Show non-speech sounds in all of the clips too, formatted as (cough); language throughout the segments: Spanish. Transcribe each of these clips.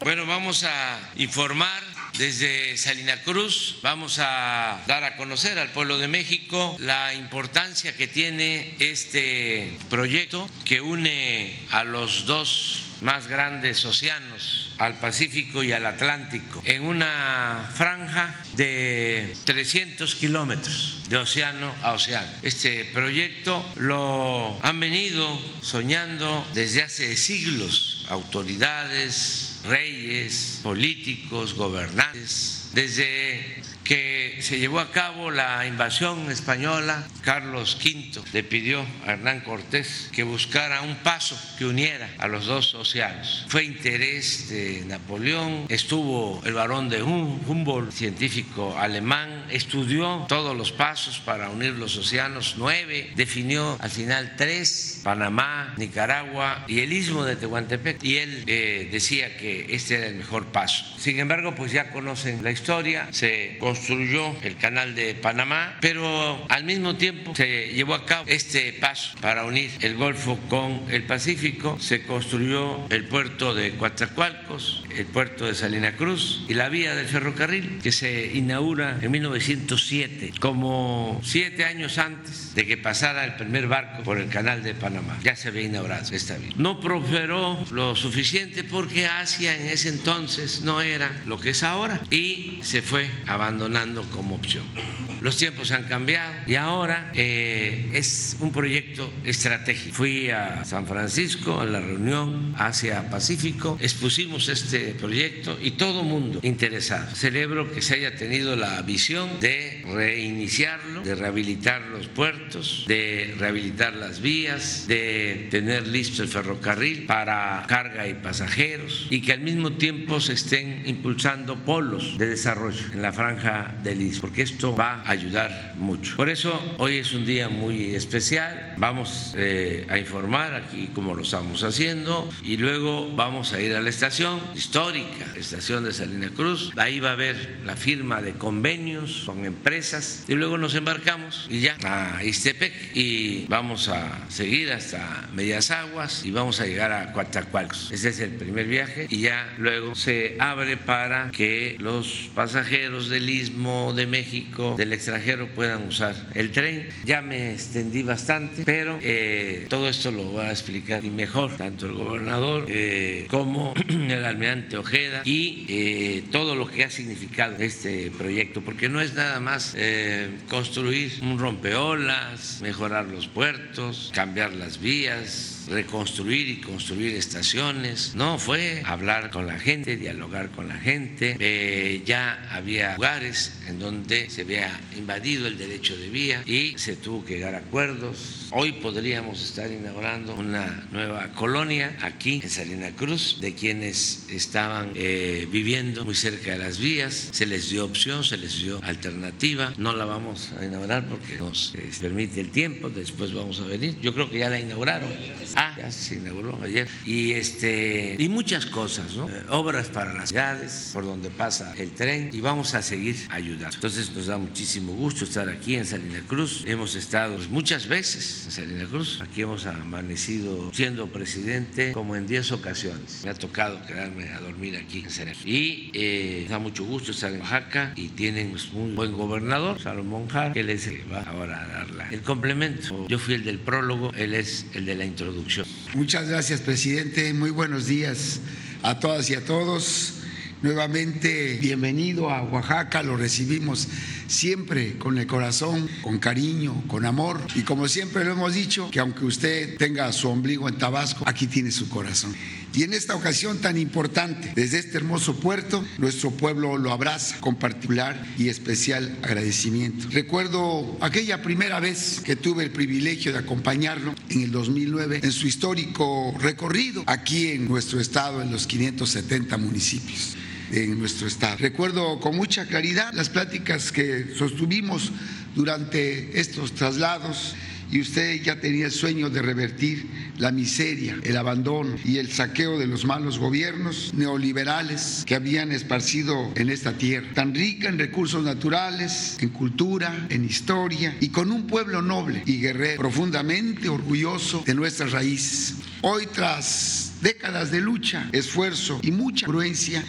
Bueno, vamos a informar desde Salina Cruz, vamos a dar a conocer al pueblo de México la importancia que tiene este proyecto que une a los dos más grandes océanos, al Pacífico y al Atlántico, en una franja de 300 kilómetros de océano a océano. Este proyecto lo han venido soñando desde hace siglos autoridades, reyes, políticos, gobernantes, desde que se llevó a cabo la invasión española, Carlos V le pidió a Hernán Cortés que buscara un paso que uniera a los dos océanos. Fue interés de Napoleón, estuvo el varón de Humboldt, científico alemán, estudió todos los pasos para unir los océanos, nueve, definió al final tres, Panamá, Nicaragua y el istmo de Tehuantepec, y él eh, decía que este era el mejor paso. Sin embargo, pues ya conocen la historia, se construyó el canal de Panamá, pero al mismo tiempo se llevó a cabo este paso para unir el Golfo con el Pacífico, se construyó el puerto de Coatzacoalcos, el puerto de Salina Cruz y la vía del ferrocarril que se inaugura en 1907, como siete años antes de que pasara el primer barco por el canal de Panamá. Ya se había inaugurado esta vía. No prosperó lo suficiente porque Asia en ese entonces no era lo que es ahora y se fue abandonando como opción. Los tiempos han cambiado y ahora eh, es un proyecto estratégico. Fui a San Francisco a la reunión Asia-Pacífico, expusimos este proyecto y todo mundo interesado. Celebro que se haya tenido la visión de reiniciarlo, de rehabilitar los puertos, de rehabilitar las vías, de tener listo el ferrocarril para carga y pasajeros y que al mismo tiempo se estén impulsando polos de desarrollo en la franja del istmo, porque esto va a ayudar mucho. Por eso hoy es un día muy especial. Vamos eh, a informar aquí como lo estamos haciendo y luego vamos a ir a la estación histórica, estación de Salina Cruz. Ahí va a haber la firma de convenios con empresas y luego nos embarcamos y ya a Istepec y vamos a seguir hasta Medias Aguas y vamos a llegar a Coatzacoalcos. Ese es el primer viaje y ya luego se abre para que los pasajeros del istmo de México, del extranjero puedan usar el tren. Ya me extendí bastante, pero eh, todo esto lo va a explicar y mejor tanto el gobernador eh, como (clears throat) el almirante Ojeda y eh, todo lo que ha significado este proyecto, porque no es nada más construir un rompeolas, mejorar los puertos, cambiar las vías reconstruir y construir estaciones, no, fue hablar con la gente, dialogar con la gente. Eh, ya había lugares en donde se había invadido el derecho de vía y se tuvo que llegar a acuerdos. Hoy podríamos estar inaugurando una nueva colonia aquí en Salina Cruz de quienes estaban eh, viviendo muy cerca de las vías. Se les dio opción, se les dio alternativa. No la vamos a inaugurar porque nos eh, permite el tiempo. Después vamos a venir. Yo creo que ya la inauguraron. Ah, ya se inauguró ayer. Y, este, y muchas cosas, ¿no? Eh, obras para las ciudades, por donde pasa el tren, y vamos a seguir ayudando. Entonces nos da muchísimo gusto estar aquí en Salina Cruz. Hemos estado pues, muchas veces en Salina Cruz. Aquí hemos amanecido siendo presidente como en 10 ocasiones. Me ha tocado quedarme a dormir aquí en Salina Y eh, da mucho gusto estar en Oaxaca y tienen pues, un buen gobernador, Salomón Jar, que él es el que va ahora a dar el complemento. Yo fui el del prólogo, él es el de la introducción. Muchas gracias, presidente. Muy buenos días a todas y a todos. Nuevamente, bienvenido a Oaxaca, lo recibimos siempre con el corazón, con cariño, con amor. Y como siempre lo hemos dicho, que aunque usted tenga su ombligo en Tabasco, aquí tiene su corazón. Y en esta ocasión tan importante, desde este hermoso puerto, nuestro pueblo lo abraza con particular y especial agradecimiento. Recuerdo aquella primera vez que tuve el privilegio de acompañarlo en el 2009 en su histórico recorrido aquí en nuestro estado, en los 570 municipios en nuestro estado. Recuerdo con mucha claridad las pláticas que sostuvimos durante estos traslados y usted ya tenía el sueño de revertir la miseria, el abandono y el saqueo de los malos gobiernos neoliberales que habían esparcido en esta tierra, tan rica en recursos naturales, en cultura, en historia y con un pueblo noble y guerrero, profundamente orgulloso de nuestras raíces. Hoy tras décadas de lucha, esfuerzo y mucha prudencia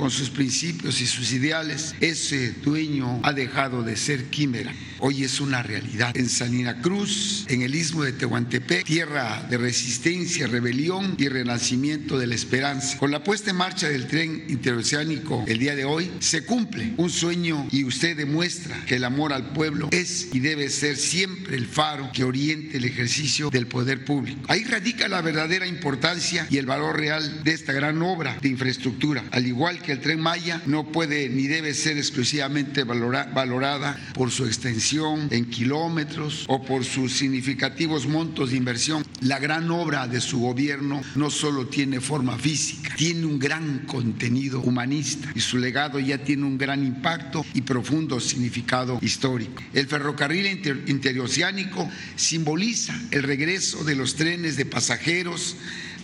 con sus principios y sus ideales, ese dueño ha dejado de ser quimera. Hoy es una realidad. En Salina Cruz, en el istmo de Tehuantepec, tierra de resistencia, rebelión y renacimiento de la esperanza. Con la puesta en marcha del tren interoceánico el día de hoy, se cumple un sueño y usted demuestra que el amor al pueblo es y debe ser siempre el faro que oriente el ejercicio del poder público. Ahí radica la verdadera importancia y el valor real de esta gran obra de infraestructura, al igual que el tren Maya no puede ni debe ser exclusivamente valorada por su extensión en kilómetros o por sus significativos montos de inversión. La gran obra de su gobierno no solo tiene forma física, tiene un gran contenido humanista y su legado ya tiene un gran impacto y profundo significado histórico. El ferrocarril interoceánico simboliza el regreso de los trenes de pasajeros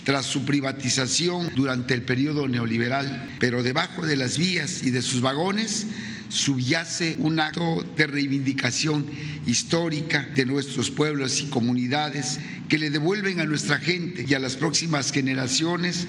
tras su privatización durante el periodo neoliberal, pero debajo de las vías y de sus vagones subyace un acto de reivindicación histórica de nuestros pueblos y comunidades que le devuelven a nuestra gente y a las próximas generaciones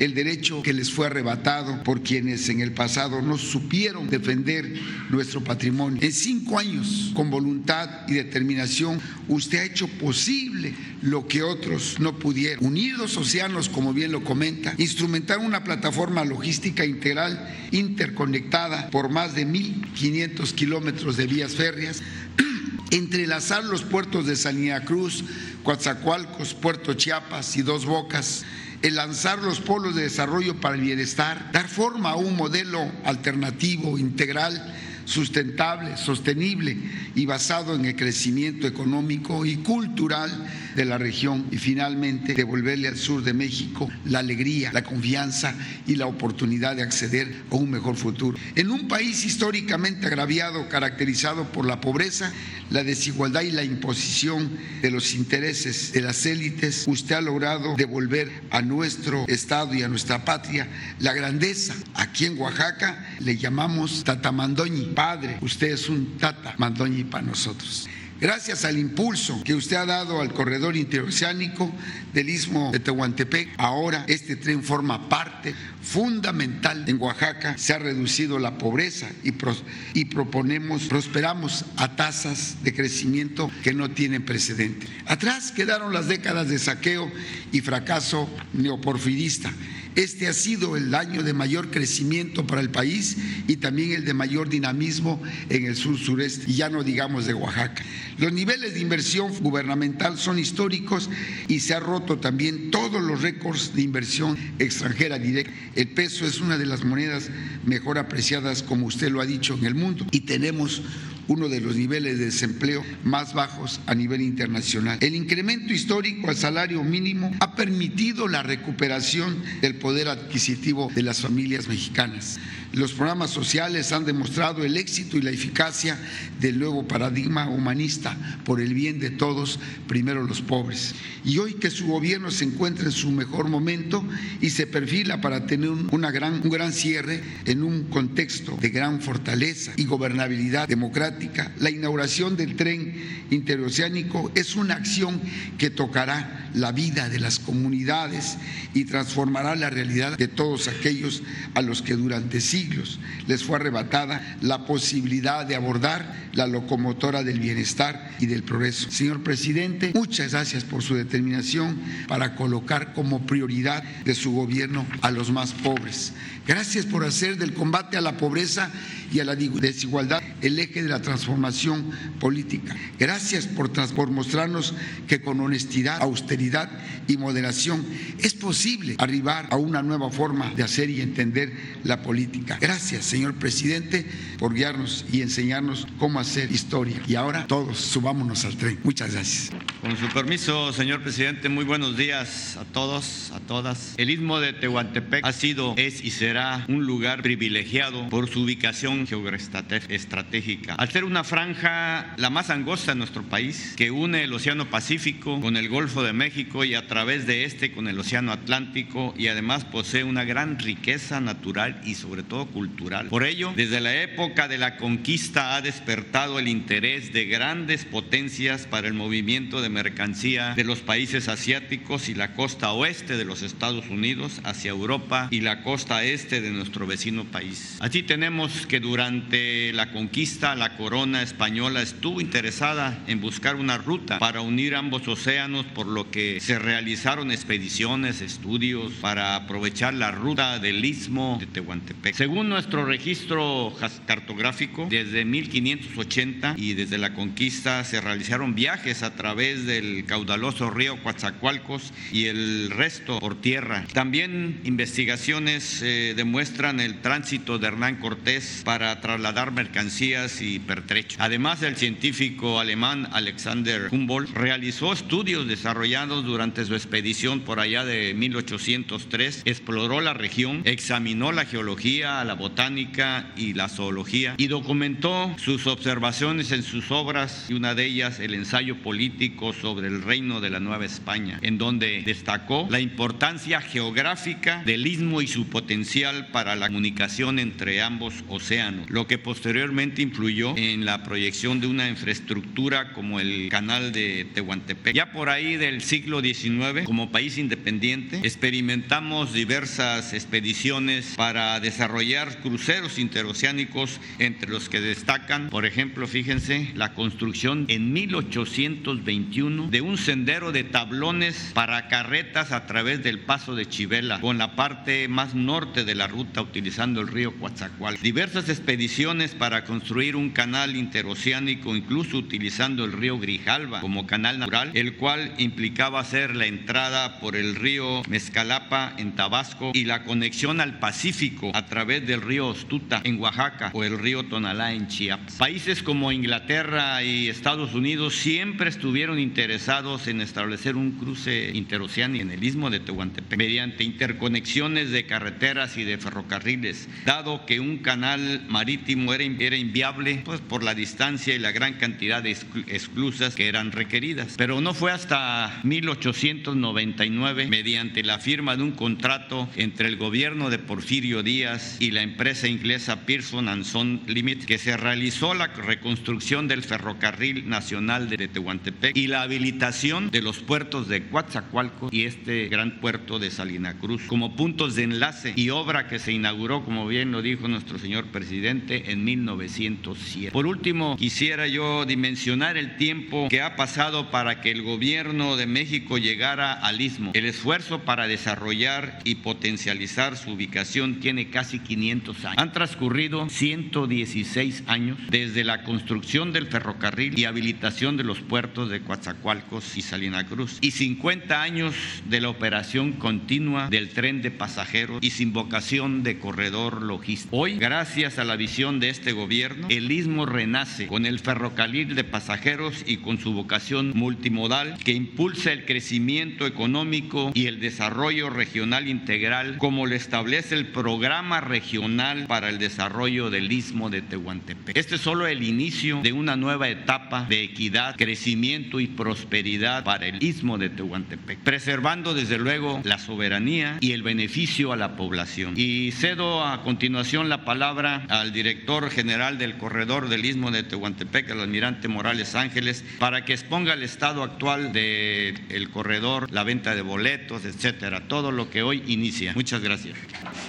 el derecho que les fue arrebatado por quienes en el pasado no supieron defender nuestro patrimonio. En cinco años, con voluntad y determinación, usted ha hecho posible lo que otros no pudieron. Unir los océanos, como bien lo comenta, instrumentar una plataforma logística integral interconectada por más de 1.500 kilómetros de vías férreas, (clears throat) entrelazar los puertos de Salina Cruz, Coatzacoalcos, Puerto Chiapas y Dos Bocas, el lanzar los polos de desarrollo para el bienestar, dar forma a un modelo alternativo, integral, sustentable, sostenible y basado en el crecimiento económico y cultural de la región y finalmente devolverle al sur de México la alegría, la confianza y la oportunidad de acceder a un mejor futuro. En un país históricamente agraviado, caracterizado por la pobreza, la desigualdad y la imposición de los intereses de las élites, usted ha logrado devolver a nuestro Estado y a nuestra patria la grandeza. Aquí en Oaxaca le llamamos Tatamandoñi, padre, usted es un Tata Mandoñi para nosotros. Gracias al impulso que usted ha dado al corredor interoceánico del istmo de Tehuantepec, ahora este tren forma parte fundamental en Oaxaca. Se ha reducido la pobreza y, proponemos, prosperamos a tasas de crecimiento que no tienen precedente. Atrás quedaron las décadas de saqueo y fracaso neoporfirista este ha sido el año de mayor crecimiento para el país y también el de mayor dinamismo en el sur sureste, y ya no digamos de Oaxaca. Los niveles de inversión gubernamental son históricos y se ha roto también todos los récords de inversión extranjera directa. El peso es una de las monedas mejor apreciadas, como usted lo ha dicho, en el mundo y tenemos uno de los niveles de desempleo más bajos a nivel internacional. El incremento histórico al salario mínimo ha permitido la recuperación del poder adquisitivo de las familias mexicanas. Los programas sociales han demostrado el éxito y la eficacia del nuevo paradigma humanista por el bien de todos, primero los pobres. Y hoy que su gobierno se encuentra en su mejor momento y se perfila para tener una gran, un gran cierre en un contexto de gran fortaleza y gobernabilidad democrática, la inauguración del tren interoceánico es una acción que tocará la vida de las comunidades y transformará la realidad de todos aquellos a los que durante siglos les fue arrebatada la posibilidad de abordar la locomotora del bienestar y del progreso. Señor presidente, muchas gracias por su determinación para colocar como prioridad de su gobierno a los más pobres. Gracias por hacer del combate a la pobreza y a la desigualdad el eje de la transformación política. Gracias por, mostrarnos que con honestidad, austeridad y moderación es posible arribar a una nueva forma de hacer y entender la política. Gracias, señor presidente, por guiarnos y enseñarnos cómo hacer historia. Y ahora todos subámonos al tren. Muchas gracias. Con su permiso, señor presidente, muy buenos días a todos, a todas. El istmo de Tehuantepec ha sido, es y será un lugar privilegiado por su ubicación geoestratégica estratégica. Al ser una franja la más angosta de nuestro país, que une el Océano Pacífico con el Golfo de México y a través de este con el Océano Atlántico y además posee una gran riqueza natural y sobre todo cultural. Por ello, desde la época de la conquista ha despertado el interés de grandes potencias para el movimiento de mercancía de los países asiáticos y la costa oeste de los Estados Unidos hacia Europa y la costa este de nuestro vecino país. Así tenemos que durante la conquista la corona española estuvo interesada en buscar una ruta para unir ambos océanos, por lo que se realizaron expediciones, estudios para aprovechar la ruta del istmo de Tehuantepec. Según nuestro registro cartográfico, desde 1580 y desde la conquista se realizaron viajes a través del caudaloso río Coatzacoalcos y el resto por tierra. También investigaciones eh, demuestran el tránsito de Hernán Cortés para trasladar mercancías y pertrechos. Además, el científico alemán Alexander Humboldt realizó estudios desarrollados durante su expedición por allá de 1803, exploró la región, examinó la geología, la botánica y la zoología y documentó sus observaciones en sus obras y una de ellas el ensayo político sobre el reino de la Nueva España, en donde destacó la importancia geográfica del istmo y su potencial para la comunicación entre ambos océanos, lo que posteriormente influyó en la proyección de una infraestructura como el canal de Tehuantepec. Ya por ahí del siglo XIX, como país independiente, experimentamos diversas expediciones para desarrollar cruceros interoceánicos, entre los que destacan, por ejemplo, fíjense, la construcción en 1821 de un sendero de tablones para carretas a través del paso de Chivela, con la parte más norte de la ruta utilizando el río Coatzacoal. Diversas expediciones para construir un canal interoceánico, incluso utilizando el río Grijalva como canal natural, el cual implicaba hacer la entrada por el río Mezcalapa en Tabasco y la conexión al Pacífico a través del río Ostuta en Oaxaca o el río Tonalá en Chiapas. Países como Inglaterra y Estados Unidos siempre estuvieron interesados en establecer un cruce interoceánico en el istmo de Tehuantepec mediante interconexiones de carreteras y de ferrocarriles, dado que un canal marítimo era, inviable pues, por la distancia y la gran cantidad de esclusas que eran requeridas. Pero no fue hasta 1899, mediante la firma de un contrato entre el gobierno de Porfirio Díaz y la empresa inglesa Pearson and Son Limit, que se realizó la reconstrucción del ferrocarril nacional de Tehuantepec y la habilitación de los puertos de Coatzacoalcos y este gran puerto de Salina Cruz como puntos de enlace y obra que se inauguró, como bien lo dijo nuestro señor presidente, en 1907. Por último, quisiera yo dimensionar el tiempo que ha pasado para que el gobierno de México llegara al istmo. El esfuerzo para desarrollar y potencializar su ubicación tiene casi 500 años. Han transcurrido 116 años desde la construcción del ferrocarril y habilitación de los puertos de Coatzacoalcos y Salina Cruz y 50 años de la operación continua del tren de pasajeros y sin vocación de corredor logístico. Hoy, gracias a la visión de este gobierno, el istmo renace con el ferrocarril de pasajeros y con su vocación multimodal que impulsa el crecimiento económico y el desarrollo regional integral como lo establece el programa regional para el desarrollo del istmo de Tehuantepec. Este es solo el inicio de una nueva etapa de equidad, crecimiento y prosperidad para el istmo de Tehuantepec, preservando desde luego la soberanía y el beneficio a la población. Y cedo a continuación la palabra al director general del corredor del istmo de Tehuantepec, el almirante Morales Ángeles, para que exponga el estado actual del corredor, la venta de boletos, etcétera, todo lo que hoy inicia. Muchas gracias.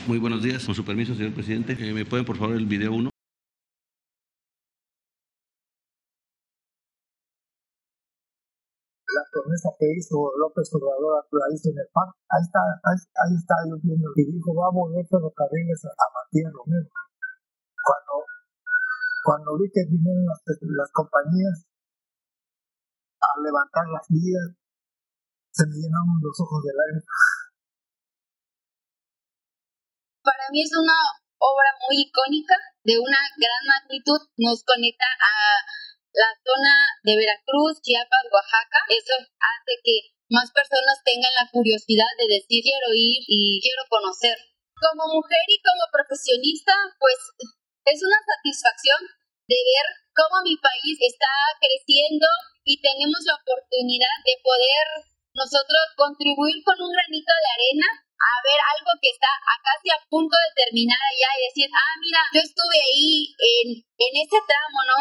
Muy buenos días, con su permiso, señor presidente. Eh, ¿Me pueden por favor el video 1? Promesa que hizo López Obrador a en el PAN, ahí está, ahí, está yo viendo, y dijo, va a volver ferrocarriles a, a Matías Romero. Cuando, cuando que vinieron las, las compañías a levantar las vías, se me llenaron los ojos de lágrimas. Para mí es una obra muy icónica, de una gran magnitud, nos conecta a la zona de Veracruz, Chiapas, Oaxaca. Eso hace que más personas tengan la curiosidad de decir quiero ir y quiero conocer. Como mujer y como profesionista, pues es una satisfacción de ver cómo mi país está creciendo y tenemos la oportunidad de poder nosotros contribuir con un granito de arena a ver algo que está casi a punto de terminar allá y decir, ah, mira, yo estuve ahí en, en ese tramo, ¿no?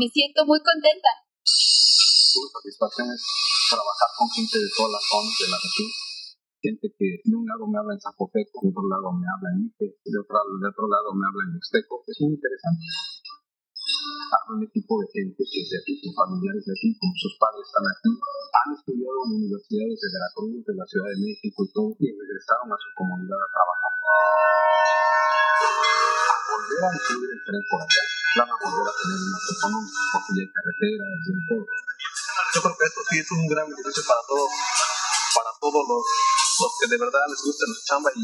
Me siento muy contenta. Una satisfacción es trabajar con gente de todas las zonas de la región. Gente que de un lado me habla en Zapoteco, de otro lado me habla en Ite, de otro, de otro lado me habla en Mixteco. Es muy interesante a un equipo de gente que es de aquí, con familiares de aquí, con sus padres están aquí, han estudiado en universidades de Veracruz, de la Ciudad de México y todo, y regresaron a su comunidad a trabajar. A volver a subir el tren por acá, van a volver a tener una económico, porque ya hay carreteras y todo. Yo creo que esto sí es un gran beneficio para todos, para todos los, los que de verdad les gusta nuestra chamba y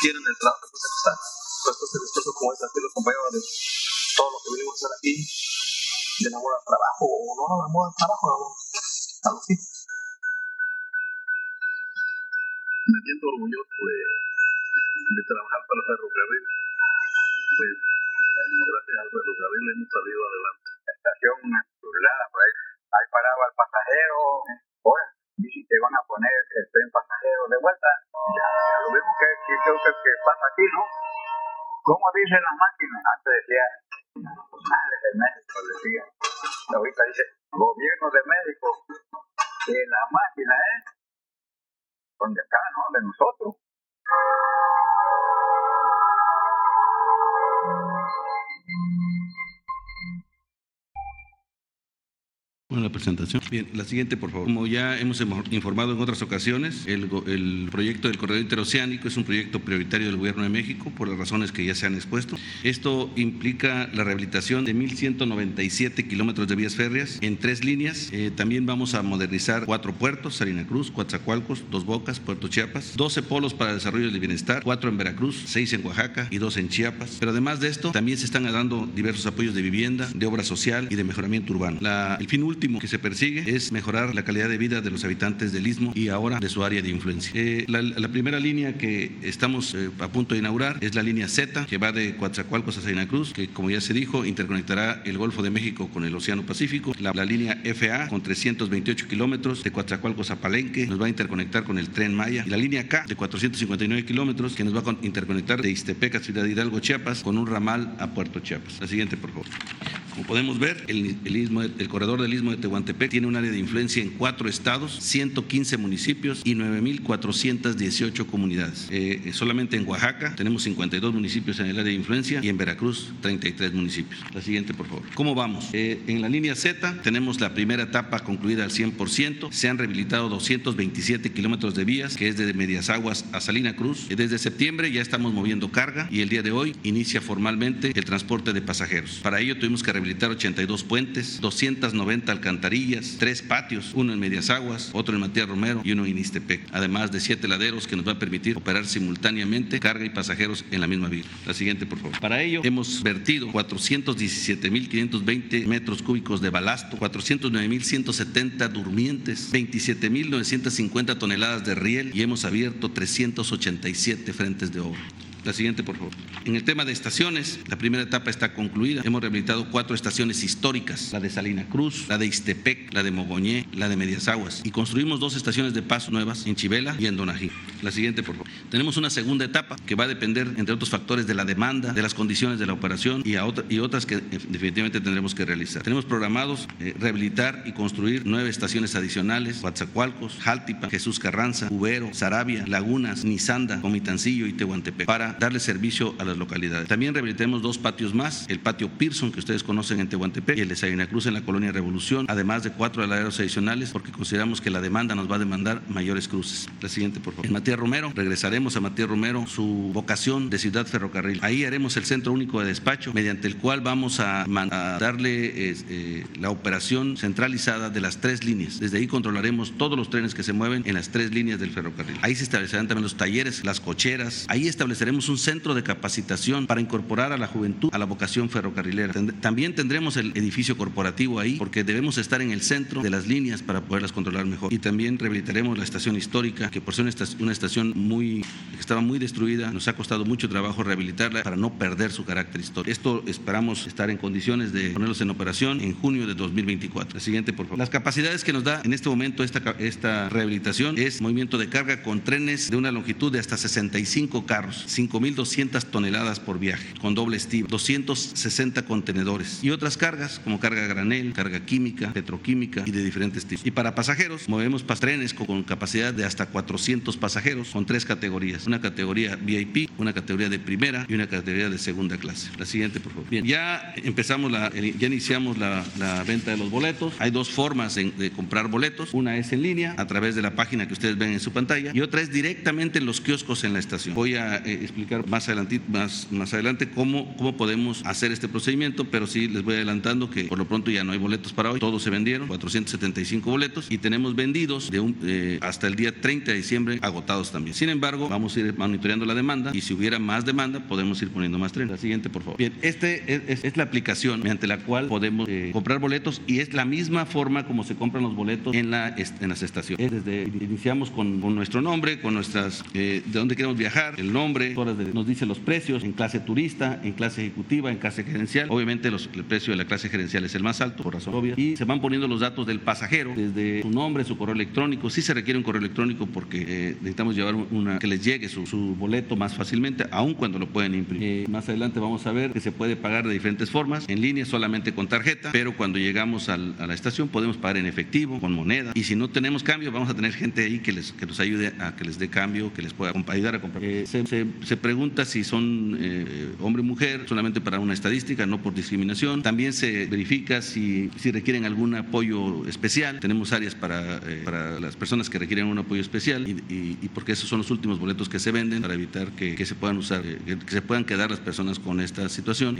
quieren el trabajo que está. Pues el esfuerzo como es aquí los compañeros de todo lo que venimos a hacer aquí, de amor al trabajo, o no de amor al trabajo, amor algo así. Me siento orgulloso de, de trabajar para el ferrocarril. Pues, gracias al ferrocarril hemos salido adelante. La estación chulada, por ahí, paraba el pasajero, ahora, dice que van a poner el tren pasajero de vuelta. Ya, ya lo vemos que, que, que, que pasa aquí, ¿no? ¿Cómo dicen las Presentación. Bien, la siguiente, por favor. Como ya hemos informado en otras ocasiones, el, el, proyecto del corredor interoceánico es un proyecto prioritario del Gobierno de México por las razones que ya se han expuesto. Esto implica la rehabilitación de 1.197 kilómetros de vías férreas en tres líneas. Eh, también vamos a modernizar cuatro puertos, Salina Cruz, Coatzacoalcos, Dos Bocas, Puerto Chiapas, 12 polos para el desarrollo del bienestar, cuatro en Veracruz, seis en Oaxaca y dos en Chiapas. Pero además de esto, también se están dando diversos apoyos de vivienda, de obra social y de mejoramiento urbano. La, el fin último que se persigue es mejorar la calidad de vida de los habitantes del istmo y ahora de su área de influencia. Eh, la, primera línea que estamos eh, a punto de inaugurar es la línea Z, que va de Coatzacoalcos a Santa Cruz, que como ya se dijo, interconectará el Golfo de México con el Océano Pacífico. La, línea FA, con 328 kilómetros de Coatzacoalcos a Palenque, nos va a interconectar con el Tren Maya. La línea K, de 459 kilómetros, que nos va a interconectar de Ixtepec a Ciudad Hidalgo, Chiapas, con un ramal a Puerto Chiapas. La siguiente, por favor. Como podemos ver, el, istmo, el corredor del Istmo de Tehuantepec tiene un área de influencia en cuatro estados, 115 municipios y 9.418 comunidades. Eh, solamente en Oaxaca tenemos 52 municipios en el área de influencia y en Veracruz 33 municipios. La siguiente, por favor. ¿Cómo vamos? Eh, en la línea Z tenemos la primera etapa concluida al 100%. Se han rehabilitado 227 kilómetros de vías, que es desde Medias Aguas a Salina Cruz. Desde septiembre ya estamos moviendo carga y el día de hoy inicia formalmente el transporte de pasajeros. Para ello tuvimos que rehabilitar 82 puentes, 290 alcantarillas, tres patios, uno en Medias Aguas, otro en Matías Romero y uno en Istepec, además de siete laderos que nos va a permitir operar simultáneamente carga y pasajeros en la misma vía. La siguiente, por favor. Para ello hemos vertido 417.520 metros cúbicos de balasto, 409.170 durmientes, 27.950 toneladas de riel y hemos abierto 387 frentes de obra. La siguiente, por favor. En el tema de estaciones, la primera etapa está concluida. Hemos rehabilitado cuatro estaciones históricas, la de Salina Cruz, la de Ixtepec, la de Mogoñé, la de Medias Aguas. Y construimos dos estaciones de paso nuevas en Chivela y en Donají. La siguiente, por favor. Tenemos una segunda etapa que va a depender, entre otros factores, de la demanda, de las condiciones de la operación y, a otras que definitivamente tendremos que realizar. Tenemos programados eh, rehabilitar y construir nueve estaciones adicionales, Coatzacoalcos, Jaltipa, Jesús Carranza, Ubero, Sarabia, Lagunas, Nizanda, Comitancillo y Tehuantepec, para darle servicio a las localidades. También rehabilitaremos dos patios más, el patio Pearson, que ustedes conocen en Tehuantepec, y el de Salina Cruz en la colonia Revolución, además de cuatro laderos adicionales, porque consideramos que la demanda nos va a demandar mayores cruces. La siguiente, por favor. En Matías Romero, regresaremos a Matías Romero su vocación de ciudad ferrocarril. Ahí haremos el centro único de despacho, mediante el cual vamos a, darle eh, la operación centralizada de las tres líneas. Desde ahí controlaremos todos los trenes que se mueven en las tres líneas del ferrocarril. Ahí se establecerán también los talleres, las cocheras. Ahí estableceremos un centro de capacitación para incorporar a la juventud a la vocación ferrocarrilera. También tendremos el edificio corporativo ahí, porque debemos estar en el centro de las líneas para poderlas controlar mejor. Y también rehabilitaremos la estación histórica, que por ser una estación muy estaba muy destruida, nos ha costado mucho trabajo rehabilitarla para no perder su carácter histórico. Esto esperamos estar en condiciones de ponerlos en operación en junio de 2024. La siguiente, por favor. Las capacidades que nos da en este momento esta, esta rehabilitación es movimiento de carga con trenes de una longitud de hasta 65 carros, 5.200 toneladas por viaje, con doble estiva, 260 contenedores y otras cargas como carga granel, carga química, petroquímica y de diferentes tipos. Y para pasajeros, movemos trenes con capacidad de hasta 400 pasajeros con tres categorías. Una categoría VIP, una categoría de primera y una categoría de segunda clase. La siguiente, por favor. Bien, ya empezamos, la, ya iniciamos la, venta de los boletos. Hay dos formas de, comprar boletos. Una es en línea, a través de la página que ustedes ven en su pantalla, y otra es directamente en los kioscos en la estación. Voy a eh, más adelante, más, más adelante cómo, cómo podemos hacer este procedimiento, pero sí les voy adelantando que por lo pronto ya no hay boletos para hoy. Todos se vendieron, 475 boletos, y tenemos vendidos de un, eh, hasta el día 30 de diciembre agotados también. Sin embargo, vamos a ir monitoreando la demanda y si hubiera más demanda podemos ir poniendo más trenes. La siguiente, por favor. Bien, este es, la aplicación mediante la cual podemos eh, comprar boletos y es la misma forma como se compran los boletos en, la, en las estaciones. desde, iniciamos con, nuestro nombre, con nuestras, eh, de dónde queremos viajar, el nombre, nos dice los precios en clase turista, en clase ejecutiva, en clase gerencial. Obviamente el precio de la clase gerencial es el más alto, por razón obvia. Y se van poniendo los datos del pasajero, desde su nombre, su correo electrónico. Sí se requiere un correo electrónico porque eh, necesitamos llevar una que les llegue su, boleto más fácilmente, aun cuando lo pueden imprimir. Eh, más adelante vamos a ver que se puede pagar de diferentes formas, en línea solamente con tarjeta, pero cuando llegamos a la estación podemos pagar en efectivo, con moneda, y si no tenemos cambio, vamos a tener gente ahí que, les, que nos ayude a que les dé cambio, que les pueda ayudar a comprar. Eh, se, pregunta si son eh, hombre o mujer, solamente para una estadística, no por discriminación. También se verifica si, si requieren algún apoyo especial. Tenemos áreas para, para las personas que requieren un apoyo especial y, y porque esos son los últimos boletos que se venden para evitar que, se puedan usar, eh, que, se puedan quedar las personas con esta situación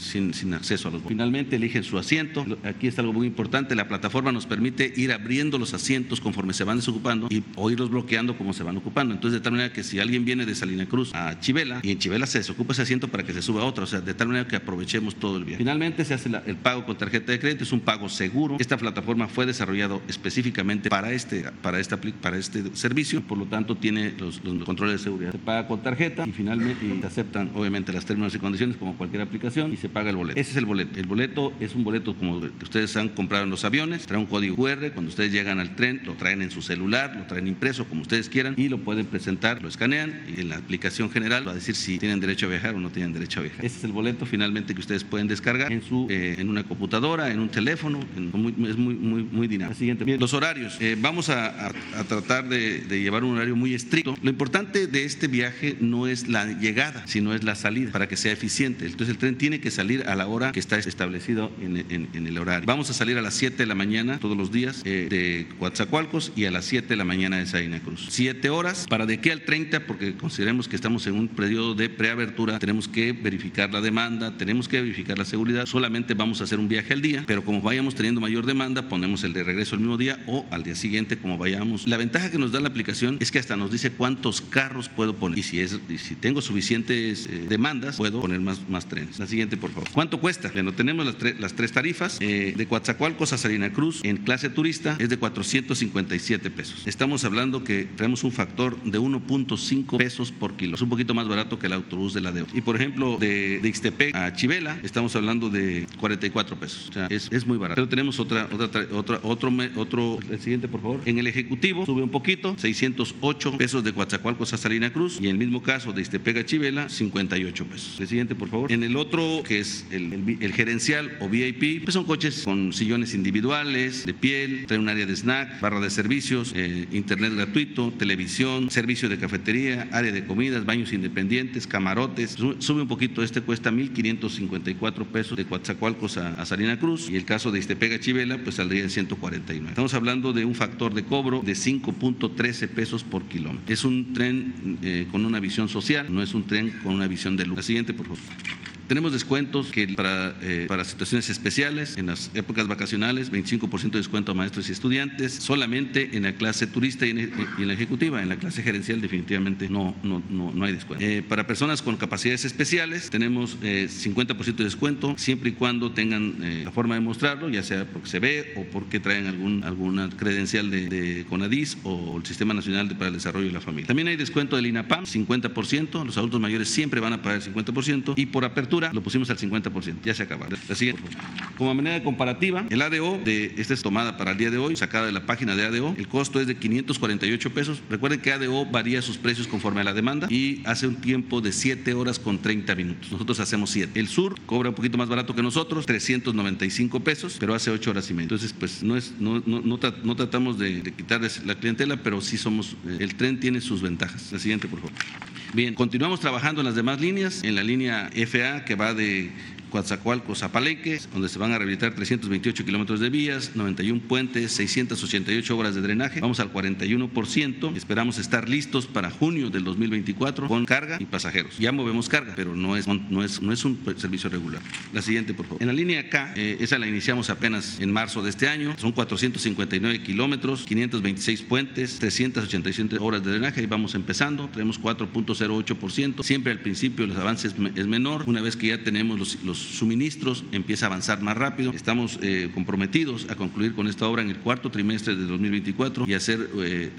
sin, sin, acceso a los Finalmente eligen su asiento. Aquí está algo muy importante. La plataforma nos permite ir abriendo los asientos conforme se van desocupando y, o irlos bloqueando como se van ocupando. Entonces, de tal manera que si alguien viene de Salina Cruz a Chivela y en Chivela se desocupa ese asiento para que se suba otro, o sea, de tal manera que aprovechemos todo el viaje. Finalmente se hace el pago con tarjeta de crédito, es un pago seguro. Esta plataforma fue desarrollado específicamente para este, para esta, para este servicio, por lo tanto tiene los, controles de seguridad. Se paga con tarjeta y finalmente aceptan obviamente las términos y condiciones como cualquier aplicación y se paga el boleto. Ese es el boleto. El boleto es un boleto como que ustedes han comprado en los aviones, trae un código QR, cuando ustedes llegan al tren lo traen en su celular, lo traen impreso como ustedes quieran y lo pueden presentar, lo escanean y en la aplicación general va a decir si tienen derecho a viajar o no tienen derecho a viajar. Ese es el boleto finalmente que ustedes pueden descargar en su eh, en una computadora, en un teléfono, es muy muy muy dinámico. Los horarios. Eh, vamos a, tratar de, llevar un horario muy estricto. Lo importante de este viaje no es la llegada, sino es la salida, para que sea eficiente. Entonces el tren tiene que salir a la hora que está establecido en, el horario. Vamos a salir a las 7 de la mañana todos los días eh, de Coatzacoalcos y a las 7 de la mañana de Salina Cruz. Siete horas, para de aquí al 30, porque consideremos que estamos en un periodo de preabertura, tenemos que verificar la demanda, tenemos que verificar la seguridad. Solamente vamos a hacer un viaje al día, pero como vayamos teniendo mayor demanda, ponemos el de regreso el mismo día o al día siguiente, como vayamos. La ventaja que nos da la aplicación es que hasta nos dice cuántos carros puedo poner y si es si tengo suficientes eh, demandas, puedo poner más, más trenes. La siguiente, por favor. ¿Cuánto cuesta? Bueno, tenemos las, las tres tarifas. Eh, de Coatzacoalcos a Salina Cruz, en clase turista, es de 457 pesos. Estamos hablando que tenemos un factor de 1.5 pesos por kilo. Es un poquito más barato que el autobús de la deuda. Y por ejemplo, de, de Ixtepec a Chivela, estamos hablando de 44 pesos. O sea, es, es muy barato. Pero tenemos otra, otra, otra, otro, otro, el siguiente, por favor. En el Ejecutivo sube un poquito, 608 pesos de Coatzacoalcos a Salina Cruz. Y en el mismo caso de Ixtepec a Chivela, 58 pesos. El siguiente, por favor. En el otro, que es el, el, gerencial o VIP, pues son coches con sillones individuales, de piel, trae un área de snack, barra de servicios, eh, internet gratuito, televisión, servicio de cafetería, área de comidas, baños independientes, camarotes. Sube un poquito, este cuesta 1.554 pesos de Coatzacoalcos a, a, Salina Cruz y el caso de Istepega Chivela, pues saldría en 149. Estamos hablando de un factor de cobro de 5.13 pesos por kilómetro. Es un tren eh, con una visión social, no es un tren con una visión de luz. La siguiente, por favor. Tenemos descuentos que para, eh, para situaciones especiales, en las épocas vacacionales, 25% de descuento a maestros y estudiantes, solamente en la clase turista y en, y en la ejecutiva. En la clase gerencial definitivamente no, no, no, no hay descuento. Eh, para personas con capacidades especiales tenemos eh, 50% de descuento siempre y cuando tengan eh, la forma de mostrarlo, ya sea porque se ve o porque traen algún, alguna credencial de, de CONADIS o el Sistema Nacional para el Desarrollo de la Familia. También hay descuento del INAPAM, 50%, los adultos mayores siempre van a pagar el 50% y por apertura lo pusimos al 50%, ya se acaba. La siguiente, como manera comparativa, el ADO, de, esta es tomada para el día de hoy, sacada de la página de ADO, el costo es de 548 pesos. Recuerden que ADO varía sus precios conforme a la demanda y hace un tiempo de 7 horas con 30 minutos. Nosotros hacemos 7. El sur cobra un poquito más barato que nosotros, 395 pesos, pero hace 8 horas y media. Entonces, pues no, es, no, no, tratamos de, de, quitarles la clientela, pero sí somos, eh, el tren tiene sus ventajas. La siguiente, por favor. Bien, continuamos trabajando en las demás líneas, en la línea FA que va de Coatzacoalcos a Palenque, donde se van a rehabilitar 328 kilómetros de vías, 91 puentes, 688 obras de drenaje. Vamos al 41%. Esperamos estar listos para junio del 2024 con carga y pasajeros. Ya movemos carga, pero no es, no es, no es un servicio regular. La siguiente, por favor. En la línea K, eh, esa la iniciamos apenas en marzo de este año. Son 459 kilómetros, 526 puentes, 387 obras de drenaje. Y vamos empezando. Tenemos 4.08%. Siempre al principio los avances es menor. Una vez que ya tenemos los, los suministros empieza a avanzar más rápido. Estamos eh, comprometidos a concluir con esta obra en el cuarto trimestre de 2024 y hacer eh,